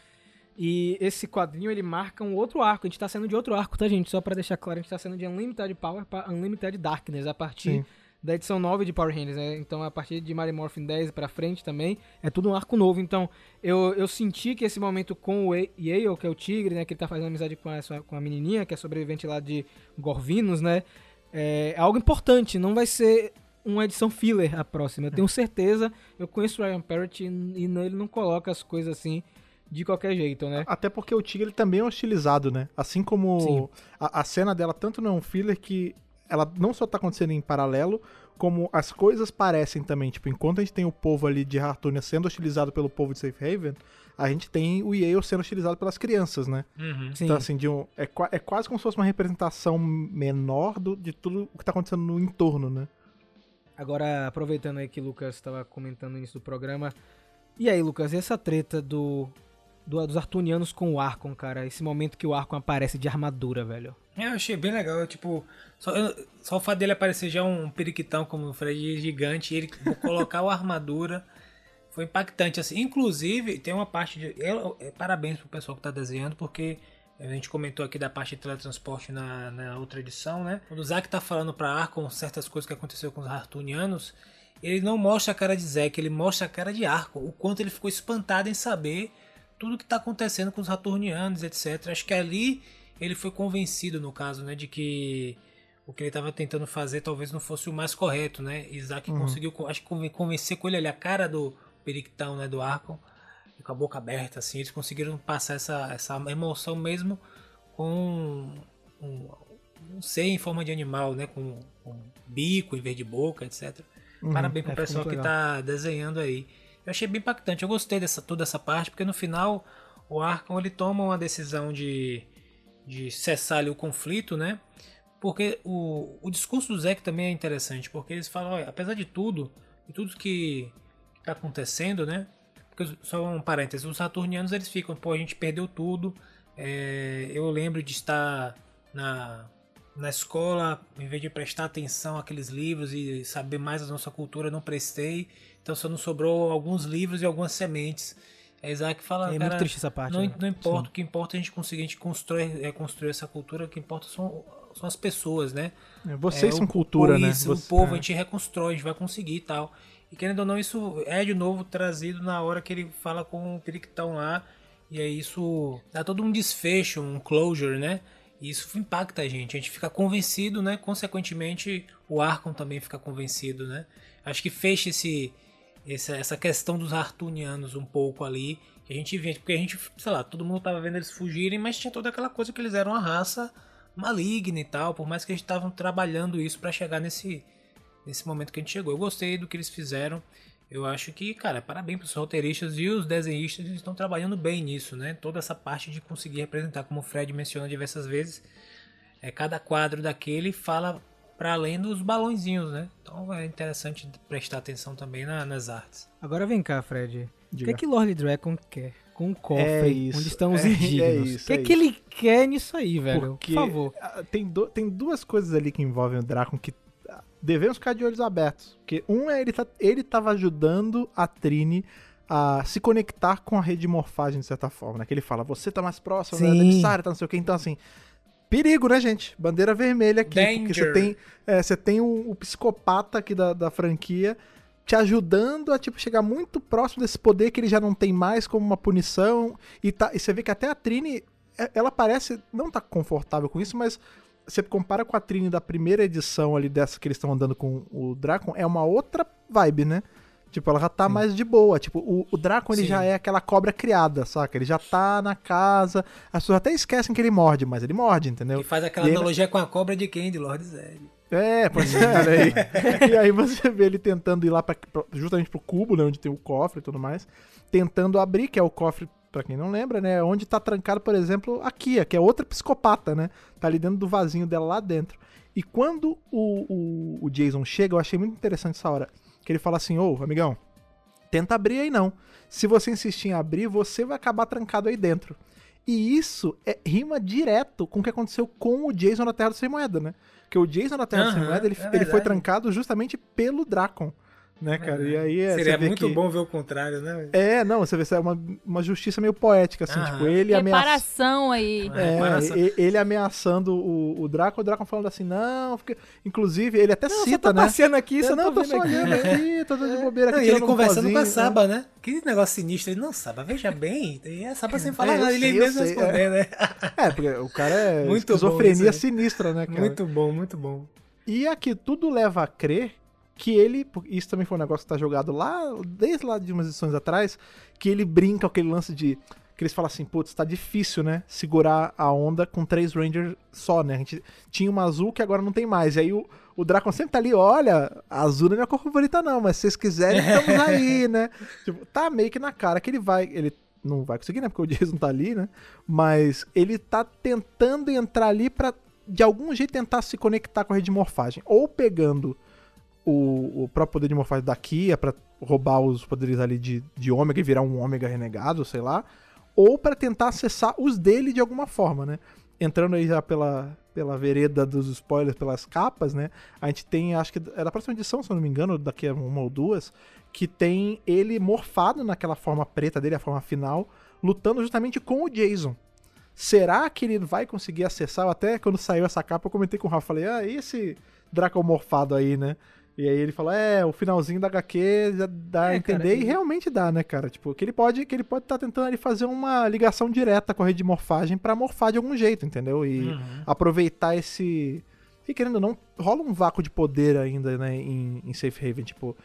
E esse quadrinho, ele marca um outro arco. A gente tá saindo de outro arco, tá, gente? Só pra deixar claro, a gente tá saindo de Unlimited Power pra Unlimited Darkness, a partir Sim. Da edição 9 de Power Rangers, né? Então, a partir de Mighty Morphin 10 pra frente também, é tudo um arco novo. Então, eu, eu senti que esse momento com o Yale, que é o tigre, né? Que ele tá fazendo amizade com a, sua- com a menininha, que é sobrevivente lá de Gorvinos, né? É, é algo importante. Não vai ser uma edição filler a próxima. Eu tenho certeza, eu conheço o Ryan Parrott e, e ele não coloca as coisas assim de qualquer jeito, né? Até porque o Tigre ele também é hostilizado, né? Assim como a, a cena dela tanto não é um filler que ela não só tá acontecendo em paralelo, como as coisas parecem também. Tipo, enquanto a gente tem o povo ali de Hartunia sendo hostilizado pelo povo de Safe Haven, a gente tem o Yale sendo hostilizado pelas crianças, né? Uhum. Sim. Então, assim, de um, é, é quase como se fosse uma representação menor do, de tudo o que tá acontecendo no entorno, né? Agora, aproveitando aí que o Lucas estava comentando no início do programa. E aí, Lucas, e essa treta do, do- dos Artunianos com o Archon, cara? Esse momento que o Archon aparece de armadura, velho. É, eu achei bem legal, tipo, só, só o fato dele aparecer já um periquitão como o Fred gigante, ele colocar a armadura, foi impactante, assim, inclusive, tem uma parte de, eu- é, parabéns pro pessoal que tá desenhando, porque a gente comentou aqui da parte de teletransporte na, na outra edição, né, quando o Zack tá falando pra Arcon certas coisas que aconteceu com os Artunianos, ele não mostra a cara de Zack, ele mostra a cara de Arcon, o quanto ele ficou espantado em saber tudo que está acontecendo com os Saturnianos, etc. Acho que ali ele foi convencido, no caso, né, de que o que ele estava tentando fazer talvez não fosse o mais correto, né? Isaac conseguiu, co- acho que conven- convencer com ele ali a cara do Periquitão, né, do Arcon, com a boca aberta, assim, eles conseguiram passar essa, essa emoção mesmo com um, um ser em forma de animal, né, com, com bico em vez de boca, etc. Parabéns pro É, ficou pessoal que legal. tá desenhando aí. Eu achei bem impactante. Eu gostei dessa toda essa parte, porque no final o Arkham ele toma uma decisão de, de cessar ali o conflito, né? Porque o, o discurso do Zack também é interessante, porque eles falam, olha, apesar de tudo, de tudo que está acontecendo, né? Porque, só um parênteses, os Saturnianos eles ficam, pô, a gente perdeu tudo. é, eu lembro de estar na, na escola, em vez de prestar atenção àqueles livros e saber mais da nossa cultura, não prestei. Então só não sobrou alguns livros e algumas sementes. É Isaac fala, É cara, muito triste essa parte. não, né? não importa, o que importa é a gente conseguir, a gente constrói, é, construir essa cultura, o que importa são, são as pessoas, né? É, Vocês É, são o- cultura, né? Isso, Você- o povo, é. a gente reconstrói, a gente vai conseguir e tal. E querendo ou não, isso é de novo trazido na hora que ele fala com o Periquitão lá. E aí isso dá todo um desfecho, um closure, né? E isso impacta a gente. A gente fica convencido, né? Consequentemente, o Arkham também fica convencido, né? Acho que fecha esse, essa, essa questão dos Artunianos um pouco ali. Que a gente vê, porque a gente, sei lá, todo mundo tava vendo eles fugirem, mas tinha toda aquela coisa que eles eram uma raça maligna e tal, por mais que eles estavam trabalhando isso pra chegar nesse, nesse momento que a gente chegou. Eu gostei do que eles fizeram. Eu acho que, cara, parabéns pros roteiristas e os desenhistas eles estão trabalhando bem nisso, né? Toda essa parte de conseguir representar, como o Fred menciona diversas vezes, é cada quadro daquele fala para além dos balãozinhos, né? Então é interessante prestar atenção também na- nas artes. Agora vem cá, Fred. O que Diga. é que Lord Dragon quer com o cofre É isso, onde estão os é- é indignos? isso, o que é, é que ele quer nisso aí, velho? Porque Por favor. ah, Tem, do- tem duas coisas ali que envolvem o Drácon que ah, devemos ficar de olhos abertos. Porque um é ele, tá, ele tava ajudando a Trini a se conectar com a rede de morfagem, de certa forma, né? Que ele fala, você tá mais próximo da Sim. Emissária, tá não sei o que. Então, assim, perigo, né, gente? Bandeira vermelha aqui. Porque você Danger. tem, é, você tem o, o psicopata aqui da, da franquia te ajudando a, tipo, chegar muito próximo desse poder que ele já não tem mais como uma punição. E, tá, e você vê que até a Trini, é- ela parece não tá confortável com isso, mas você compara com a Trini da primeira edição ali dessa que eles estão andando com o Dracon, é uma outra vibe, né? Tipo, ela já tá mais de boa. Tipo, o, o Dracon, ele Sim. já é aquela cobra criada, saca? Ele já tá na casa. As pessoas até esquecem que ele morde, mas ele morde, entendeu? E faz aquela E ele- analogia com a cobra de quem? De Lord Zed. É, pois é, olha aí. e aí você vê ele tentando ir lá pra, pra- justamente pro cubo, né, onde tem o cofre e tudo mais, tentando abrir, que é o cofre, pra quem não lembra, né, onde tá trancado, por exemplo, a Kia, que é outra psicopata, né, tá ali dentro do vasinho dela lá dentro. E quando o, o, o Jason chega, eu achei muito interessante essa hora, que ele fala assim, ô, amigão, tenta abrir aí não. Se você insistir em abrir, você vai acabar trancado aí dentro. E isso é, rima direto com o que aconteceu com o Jason na Terra do Sem Moeda, né? Porque o Jason na Terra do Sem Moeda, ele, é ele foi trancado justamente pelo Dracon, né, cara? E aí é, Seria muito que- bom ver o contrário, né? É, não, você vê é uma, uma justiça meio poética, assim, Aham. tipo, ele ameaçando. Reparação aí. É, Reparação. ele ameaçando o, o Draco, o Draco falando assim, não, fica... inclusive ele até Não, cita, tô né? passeando aqui, É, só não, tô só aqui. olhando aqui, tô dando de bobeira aqui. Não, e ele um conversando com a né? Saba, né? Que negócio sinistro. Ele, não, Saba, veja bem. E a Saba sem falar É, eu nada, ele sei, eu mesmo sei, responder, né? É, porque o cara é Muito bom esquizofrenia aí. sinistra, né, cara? Muito bom, muito bom. E aqui tudo leva a crer que ele, isso também foi um negócio que tá jogado lá, desde lá de umas edições atrás, que ele brinca com aquele lance de que eles falam assim, putz, tá difícil, né? Segurar a onda com três Rangers só, né? A gente tinha uma azul que agora não tem mais. E aí o, o Dracon sempre tá ali, olha, a azul não é minha cor favorita, não, mas se vocês quiserem, estamos aí, né? Tipo, tá meio que na cara que ele vai. Ele não vai conseguir, né? Porque o Jason tá ali, né? Mas ele tá tentando entrar ali pra, de algum jeito, tentar se conectar com a rede de morfagem. Ou pegando o, o próprio poder de morfagem da Kia pra roubar os poderes ali de, de ômega e virar um ômega renegado, sei lá ou para tentar acessar os dele de alguma forma, né? Entrando aí já pela, pela vereda dos spoilers, pelas capas, né? A gente tem, acho que é da próxima edição, se eu não me engano, daqui a uma ou duas, que tem ele morfado naquela forma preta dele, a forma final, lutando justamente com o Jason. Será que ele vai conseguir acessar? Até quando saiu essa capa, eu comentei com o Rafa, falei, ah, esse Draco morfado aí, né? E aí ele fala, é, o finalzinho da HQ já dá é, a entender cara, e realmente dá, né, cara? Tipo, que ele pode que ele pode estar tá tentando ali fazer uma ligação direta com a rede de morfagem para morfar de algum jeito, entendeu? E uhum. aproveitar esse e querendo ou não, rola um vácuo de poder ainda, né, em, em Safe Haven, tipo,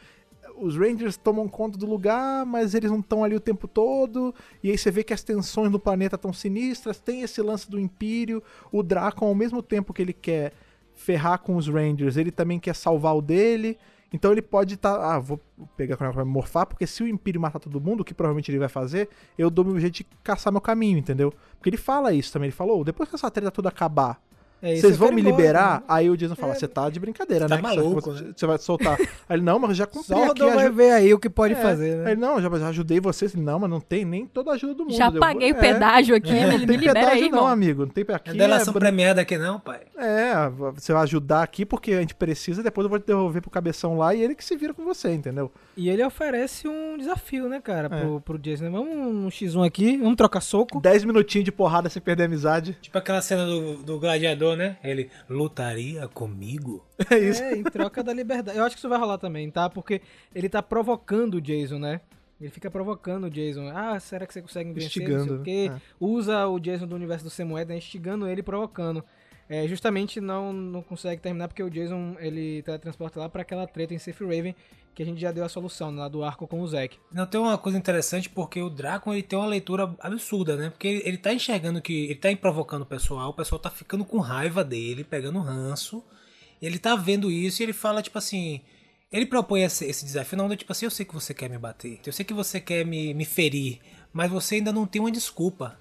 os Rangers tomam conta do lugar, mas eles não estão ali o tempo todo. E aí você vê que as tensões do planeta estão sinistras. Tem esse lance do Império. O Draco, ao mesmo tempo que ele quer ferrar com os Rangers, ele também quer salvar o dele. Então ele pode estar. Tá, ah, vou pegar para morfar, porque se o Império matar todo mundo, o que provavelmente ele vai fazer, eu dou meu jeito de caçar meu caminho, entendeu? Porque ele fala isso também. Ele falou: depois que essa treta toda acabar, é, vocês vão me liberar? Né? Aí o Jason fala, você é. tá de brincadeira, né? Tá maluco, você, né? vai soltar. Aí ele, não, mas já cumpri Só aqui. Só vai ver aí o que pode é. fazer, né? Aí ele, não, já, já ajudei vocês. Não, mas não tem nem toda a ajuda do mundo. Já paguei o é. pedágio aqui, é. Não tem pedágio aí, não, amigo. Não tem aqui. É delação é... premiada aqui não, pai. É, você vai ajudar aqui porque a gente precisa, depois eu vou te devolver pro cabeção lá e ele que se vira com você, entendeu? E ele oferece um desafio, né, cara, é. pro, pro Jason. Vamos um X1 aqui, vamos trocar soco. 10 minutinhos de porrada sem perder a amizade. Tipo aquela cena do, do gladiador, né? Ele lutaria comigo? É isso. É, em troca da liberdade. Eu acho que isso vai rolar também, tá? Porque ele tá provocando o Jason, né? Ele fica provocando o Jason. Ah, será que você consegue vencer? Instigando. Porque é. usa o Jason do universo do Semoeda, instigando ele, provocando. É, justamente não, não consegue terminar porque o Jason ele teletransporta lá para aquela treta em Safe Raven que a gente já deu a solução lá do arco com o Zack. Não, tem uma coisa interessante porque o Drácula ele tem uma leitura absurda, né? Porque ele, ele tá enxergando que ele tá provocando o pessoal, o pessoal tá ficando com raiva dele, pegando ranço. Ele tá vendo isso e ele fala tipo assim, ele propõe esse, esse desafio não, tipo assim, eu sei que você quer me bater, eu sei que você quer me, me ferir, mas você ainda não tem uma desculpa.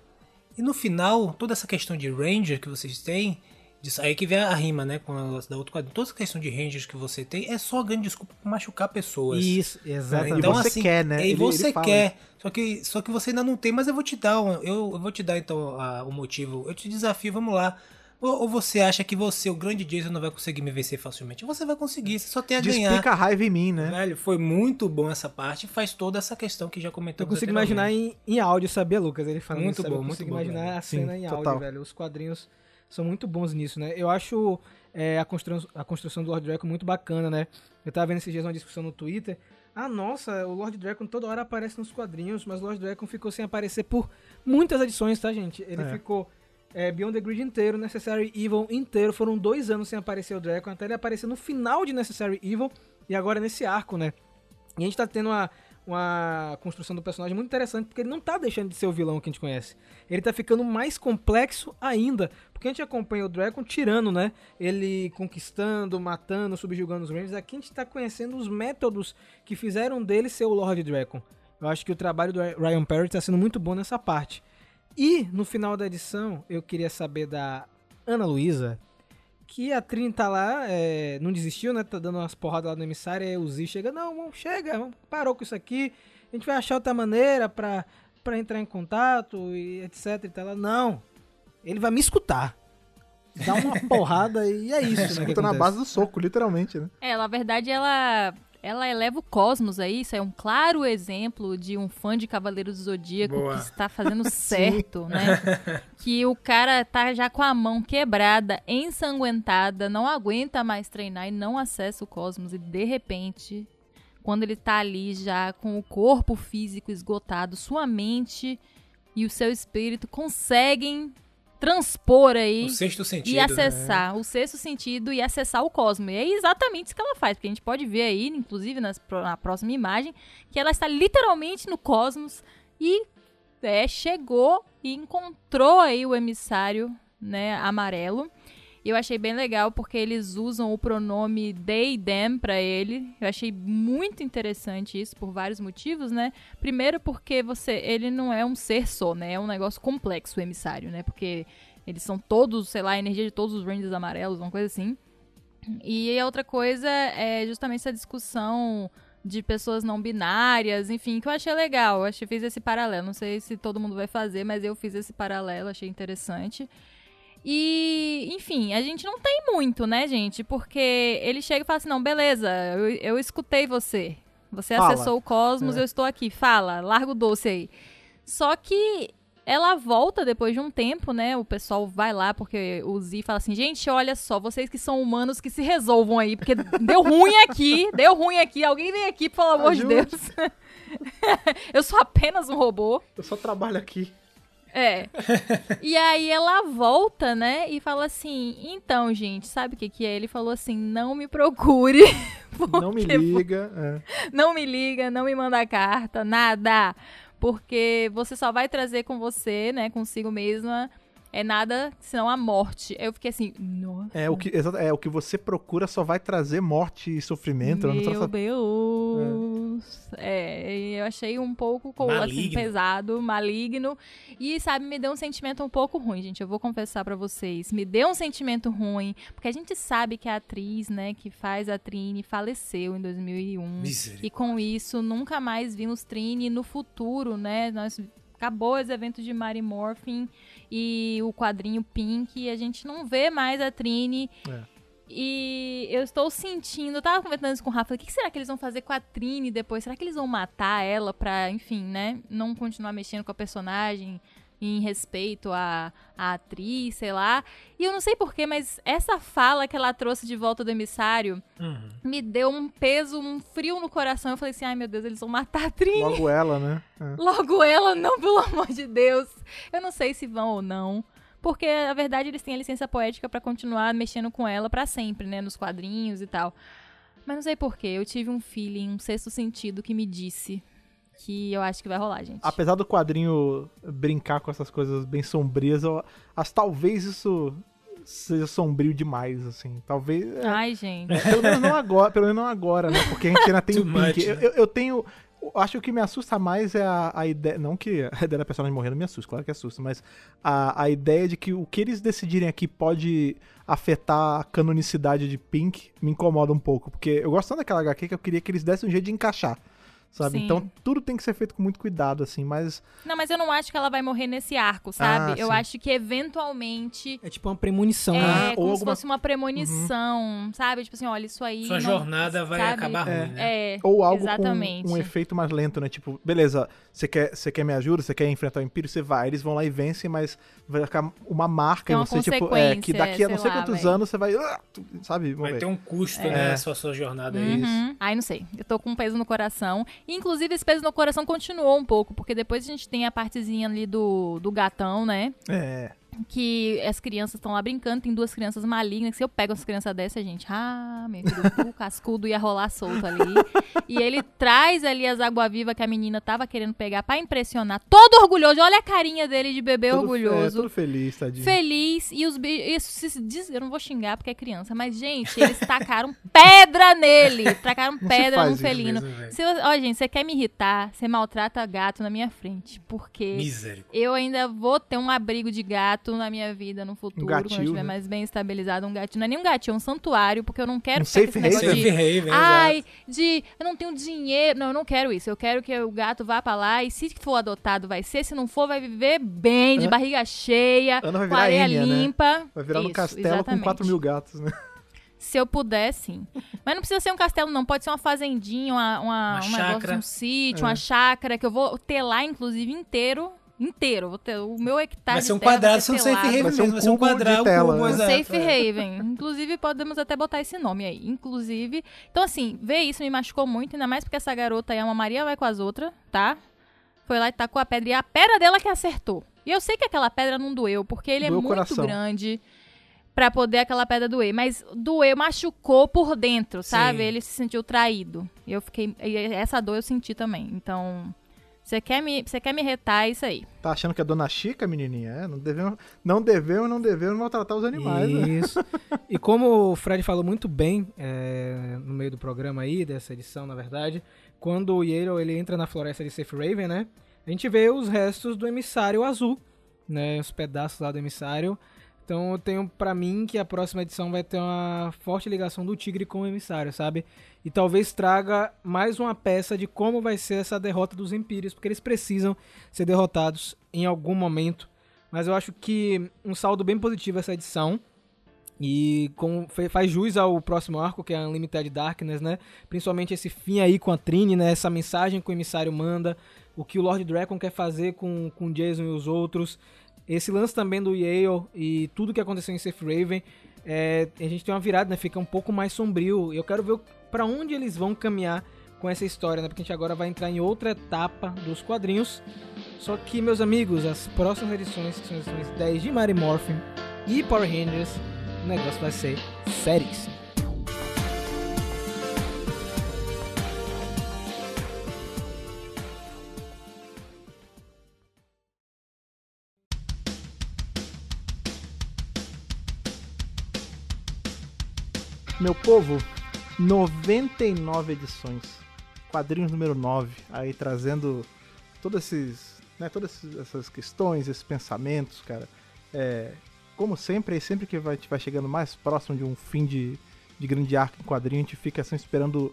E no final, toda essa questão de Ranger que vocês têm, disso. Aí que vem a rima, né? Com a da outra quadrinho. Toda essa questão de rangers que você tem é só grande desculpa pra machucar pessoas. Isso, exatamente. Então, e você assim, quer, né? E você ele quer. Só que, só que você ainda não tem, mas eu vou te dar. Um, eu, eu vou te dar, então, a, o motivo. Eu te desafio, vamos lá. Ou, ou, você acha que você, o grande Jason, não vai conseguir me vencer facilmente? Você vai conseguir, você só tem a ganhar. Explica a raiva em mim, né? Velho, foi muito bom essa parte. Faz toda essa questão que já comentou. Eu consigo imaginar em, em áudio, sabia, Lucas? Ele falando muito isso, bom, eu muito bom. consigo imaginar a cena Sim, em total. áudio, velho. Os quadrinhos são muito bons nisso, né? Eu acho é, a, construção, a construção do Lord Draco muito bacana, né? Eu tava vendo esses dias uma discussão no Twitter. Ah, nossa, o Lord Dragon toda hora aparece nos quadrinhos, mas o Lord Dragon ficou sem aparecer por muitas edições, tá, gente? Ele é. ficou é, Beyond the Grid inteiro, Necessary Evil inteiro. Foram dois anos sem aparecer o Dragon, até ele aparecer no final de Necessary Evil e agora nesse arco, né? E a gente tá tendo uma, uma construção do personagem muito interessante, porque ele não tá deixando de ser o vilão que a gente conhece. Ele tá ficando mais complexo ainda, porque a gente acompanha o Dragon tirando, né? Ele conquistando, matando, subjugando os Rangers. Aqui a gente tá conhecendo os métodos que fizeram dele ser o Lord Dragon. Eu acho que o trabalho do Ryan Perry tá sendo muito bom nessa parte. E no final da edição, eu queria saber da Ana Luísa, que a Trin tá lá, é, não desistiu, né? Tá dando umas porradas lá no emissário, e o Z chega, não, chega, parou com isso aqui, a gente vai achar outra maneira pra, pra entrar em contato e etc e tal. Não, ele vai me escutar. Dá uma porrada e é isso, né? Escuta na base do soco, literalmente, né? É, na verdade, ela ela eleva o cosmos aí, isso é um claro exemplo de um fã de Cavaleiros do Zodíaco Boa. que está fazendo certo, né? que o cara tá já com a mão quebrada, ensanguentada, não aguenta mais treinar e não acessa o cosmos e de repente, quando ele tá ali já com o corpo físico esgotado, sua mente e o seu espírito conseguem transpor aí O sexto sentido. e né? acessar o sexto sentido e acessar o cosmos. E é exatamente isso que ela faz, porque a gente pode ver aí, inclusive nas na próxima imagem, que ela está literalmente no cosmos e é, chegou e encontrou aí o emissário, né, amarelo. E eu achei bem legal porque eles usam o pronome they them pra ele. Eu achei muito interessante isso por vários motivos, né? Primeiro porque você, ele não é um ser só, né? É um negócio complexo o emissário, né? Porque eles são todos, sei lá, a energia de todos os Rangers amarelos, uma coisa assim. E a outra coisa é justamente essa discussão de pessoas não binárias, enfim, que eu achei legal. Eu achei, fiz esse paralelo. Não sei se todo mundo vai fazer, mas eu fiz esse paralelo, achei interessante. E, enfim, a gente não tem muito, né, gente? Porque ele chega e fala assim: não, beleza, eu, eu escutei você. Você Fala. acessou o cosmos, É. eu estou aqui. Fala, larga o doce aí. Só que ela volta depois de um tempo, né? O pessoal vai lá, porque o Z fala assim: gente, olha só, vocês que são humanos que se resolvam aí, porque deu ruim aqui, deu ruim aqui. Alguém vem aqui, pelo amor de Ajude. Deus. eu sou apenas um robô. Eu só trabalho aqui. É. e aí ela volta, né? E fala assim: então, gente, sabe o que, que é? Ele falou assim: não me procure. Não me liga. é. não me liga, não me manda carta, nada. Porque você só vai trazer com você, né, consigo mesma, é nada senão a morte. Eu fiquei assim, nossa. É, o que, exato, é, o que você procura só vai trazer morte e sofrimento. Não Meu troça- Deus. É, e eu achei um pouco co- assim, pesado, maligno. E, sabe, me deu um sentimento um pouco ruim, gente. Eu vou confessar pra vocês. Me deu um sentimento ruim. Porque a gente sabe que a atriz, né, que faz a Trini faleceu em 2001. Misericórdia. E com isso, nunca mais vimos Trini no futuro, né? Nós acabou os eventos de Mary Morphin e o quadrinho Pink, e a gente não vê mais a Trini. É. E eu estou sentindo, eu tava conversando isso com o Rafa, o que que será que eles vão fazer com a Trini depois? Será que eles vão matar ela pra, enfim, né, não continuar mexendo com a personagem em respeito à, à atriz, sei lá. E eu não sei porquê, mas essa fala que ela trouxe de volta do emissário Uhum. me deu um peso, um frio no coração. Eu falei assim, ai meu Deus, eles vão matar a Trini. Logo ela, né? É. Logo ela, não, pelo amor de Deus. Eu não sei se vão ou não. Porque, na verdade, eles têm a licença poética pra continuar mexendo com ela pra sempre, né? Nos quadrinhos e tal. Mas não sei porquê. Eu tive um feeling, um sexto sentido que me disse que eu acho que vai rolar, gente. Apesar do quadrinho brincar com essas coisas bem sombrias, eu, as, talvez isso seja sombrio demais, assim. Talvez. é, Ai, gente. Pelo menos não agora, pelo menos não agora, né? Porque a gente ainda tem o Pink. né? eu- eu tenho. eu Acho que o que me assusta mais é a, a ideia. Não que a ideia da personagem morrendo me assusta, claro que assusta, mas a, a ideia de que o que eles decidirem aqui pode afetar a canonicidade de Pink me incomoda um pouco. Porque eu gosto tanto daquela HQ que eu queria que eles dessem um jeito de encaixar. Sabe? Sim. Então tudo tem que ser feito com muito cuidado, assim, mas. Não, mas eu não acho que ela vai morrer nesse arco, sabe? Ah, eu sim. acho que eventualmente É tipo uma premonição, É, né? Ou como se alguma- fosse uma premonição, sabe? Tipo assim, olha, isso aí. Sua não- jornada vai sabe? acabar ruim, né? É. Ou algo exatamente. com um efeito mais lento, né? Tipo, beleza, você quer, você quer me ajuda, você quer enfrentar o Império, você vai. Eles vão lá e vencem, mas vai ficar uma marca Tem em uma você, tipo, é, que daqui a não sei lá, quantos anos você vai. ah, Sabe? Vai ver. ter um custo, É. né? Sua, sua jornada aí. Uhum. Ai, não sei. Eu tô com um peso no coração. Inclusive, esse peso no coração continuou um pouco, porque depois a gente tem a partezinha ali do, do gatão, né? É. Que as crianças estão lá brincando, tem duas crianças malignas. Se eu pego as crianças dessa, gente, ah, meu filho, o cascudo ia rolar solto ali. E ele traz ali as água-viva que a menina tava querendo pegar pra impressionar. Todo orgulhoso. Olha a carinha dele de bebê Todo- É, orgulhoso. todo feliz, tadinho. feliz e os bichos. Eu não vou xingar porque é criança, mas, gente, eles tacaram pedra nele. Tacaram pedra no felino. mesmo. Se Ó, gente, você quer me irritar, você maltrata gato na minha frente. Porque eu ainda vou ter um abrigo de gato na minha vida no futuro, quando eu estiver né? mais bem estabilizado. Um gatinho. Não é nem um gatinho, é um santuário, porque eu não quero Um ficar com safe haven. de. Haven, Ai, de eu não tenho dinheiro. Não, eu não quero isso. Eu quero que o gato vá pra lá e se for adotado vai ser, se não for vai viver bem, de Ana- barriga cheia, com areia né? limpa. Vai virar no Isso, castelo com exatamente. 4 mil gatos, né? Se eu puder, sim. Mas não precisa ser um castelo, não. Pode ser uma fazendinha, uma, uma, Uma um negócio, chácara. um sítio, É. uma chácara, que eu vou ter lá, inclusive, inteiro. Inteiro. Vou ter, o meu hectare Vai ser um quadrado, vai ser um ser safe haven Vai ser um. Vai ser um cubo de quadrado, tela, cubo, né? Safe é. Haven. Inclusive, podemos até botar esse nome aí. Inclusive. Então, assim, ver isso me machucou muito, ainda mais porque essa garota aí é uma Maria vai com as outras, tá? Foi lá e tacou a pedra. E a pedra dela que acertou. E eu sei que aquela pedra não doeu, porque ele Doeu é muito coração. grande pra poder aquela pedra doer. Mas doeu, machucou por dentro, sabe? Sim. Ele se sentiu traído. E eu fiquei. e essa dor eu senti também. Então. Você quer me, você quer me retar é isso aí. Tá achando que é Dona Chica, menininha? É, não devemos, não devemos, não devemos maltratar os animais, né? Isso. e como o Fred falou muito bem é, no meio do programa aí, dessa edição, na verdade, quando o Yale ele entra na floresta de Safe Raven, né? A gente vê os restos do emissário azul, né? Os pedaços lá do emissário. Então eu tenho pra mim que a próxima edição vai ter uma forte ligação do tigre com o emissário, sabe? E talvez traga mais uma peça de como vai ser essa derrota dos Empíreos, porque eles precisam ser derrotados em algum momento. Mas eu acho que um saldo bem positivo essa edição. E com, faz jus ao próximo arco, que é a Unlimited Darkness, né? Principalmente esse fim aí com a Trini, né? Essa mensagem que o emissário manda. O que o Lord Dragon quer fazer com, com Jason e os outros. Esse lance também do Yale e tudo que aconteceu em Safe Raven. é, a gente tem uma virada, né? Fica um pouco mais sombrio. E eu quero ver pra onde eles vão caminhar com essa história, né? Porque a gente agora vai entrar em outra etapa dos quadrinhos. Só que, meus amigos, as próximas edições, que são as edições 10 de Mary Morphin e Power Rangers, o negócio vai ser seríssimo. Meu povo, 99 edições. Quadrinhos número 9. Aí trazendo todos esses, né, todas essas questões, esses pensamentos, cara. É, como sempre, sempre que vai, a gente vai chegando mais próximo de um fim de, de grande arco em quadrinho, a gente fica assim esperando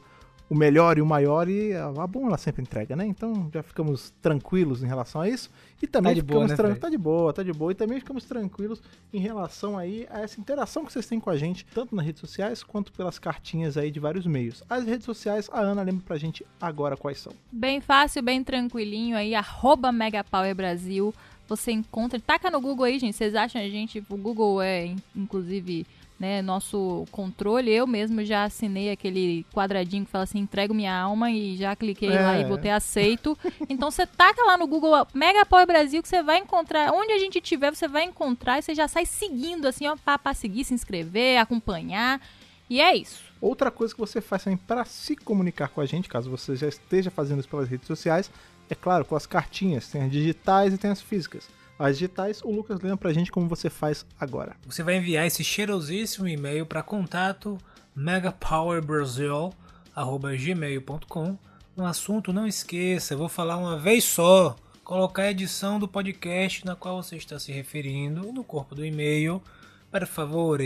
o melhor e o maior e a, a Boom ela sempre entrega, né? Então já ficamos tranquilos em relação a isso. E também Tá de ficamos boa, né, tá de boa, tá de boa. E também ficamos tranquilos em relação aí a essa interação que vocês têm com a gente, tanto nas redes sociais quanto pelas cartinhas aí de vários meios. As redes sociais, a Ana lembra pra gente agora quais são. Bem fácil, bem tranquilinho aí, arroba Megapower Brasil. Você encontra, taca no Google aí, gente. Vocês acham a gente, o Google é, in- inclusive, né, nosso controle. Eu mesmo já assinei aquele quadradinho que fala assim, entrego minha alma e já cliquei lá É. e botei aceito. então você taca lá no Google Megapower Brasil que você vai encontrar, onde a gente tiver, você vai encontrar e você já sai seguindo assim, ó, pra seguir, se inscrever, acompanhar. E é isso. Outra coisa que você faz também para se comunicar com a gente, caso você já esteja fazendo isso pelas redes sociais, é claro, com as cartinhas. Tem as digitais e tem as físicas. As digitais, o Lucas lembra pra gente como você faz agora. Você vai enviar esse cheirosíssimo e-mail para contato megapowerbrasil@gmail.com. No assunto, não esqueça, eu vou falar uma vez só. Colocar a edição do podcast na qual você está se referindo no corpo do e-mail. Por favor,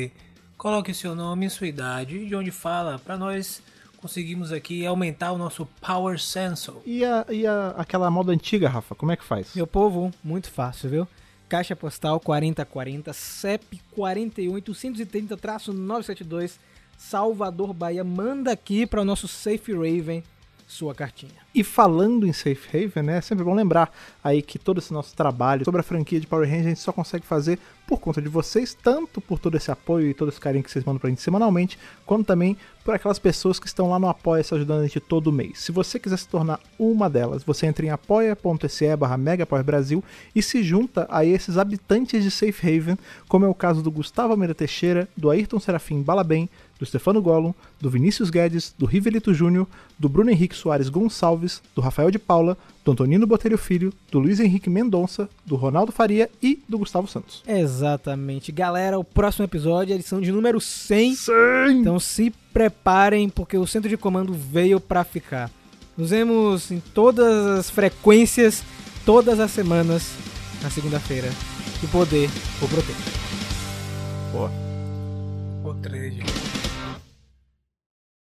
coloque seu nome sua idade e de onde fala para nós conseguirmos aqui aumentar o nosso Power Sensor. E, a, e a- aquela moda antiga, Rafa, como é que faz? Meu povo, muito fácil, viu? Caixa postal 4040, CEP 48130-972, Salvador, Bahia. Manda aqui para o nosso Safe Raven sua cartinha. E falando em Safe Haven, né, é sempre bom lembrar aí que todo esse nosso trabalho sobre a franquia de Power Rangers a gente só consegue fazer por conta de vocês, tanto por todo esse apoio e todo esse carinho que vocês mandam pra gente semanalmente, quanto também por aquelas pessoas que estão lá no Apoia-se ajudando a gente todo mês. Se você quiser se tornar uma delas, você entra em apoia.se barra Brasil e se junta a esses habitantes de Safe Haven, como é o caso do Gustavo Almeida Teixeira, do Ayrton Serafim Balabem, do Stefano Gollum, do Vinícius Guedes, do Rivelito Júnior, do Bruno Henrique Soares Gonçalves, do Rafael de Paula, do Antonino Botelho Filho, do Luiz Henrique Mendonça, do Ronaldo Faria e do Gustavo Santos. Exatamente. Galera, o próximo episódio é a edição de número 100. Sim! Então se preparem, porque o centro de comando veio pra ficar. Nos vemos em todas as frequências, todas as semanas, na segunda-feira. E o poder o protege. Boa. O 13.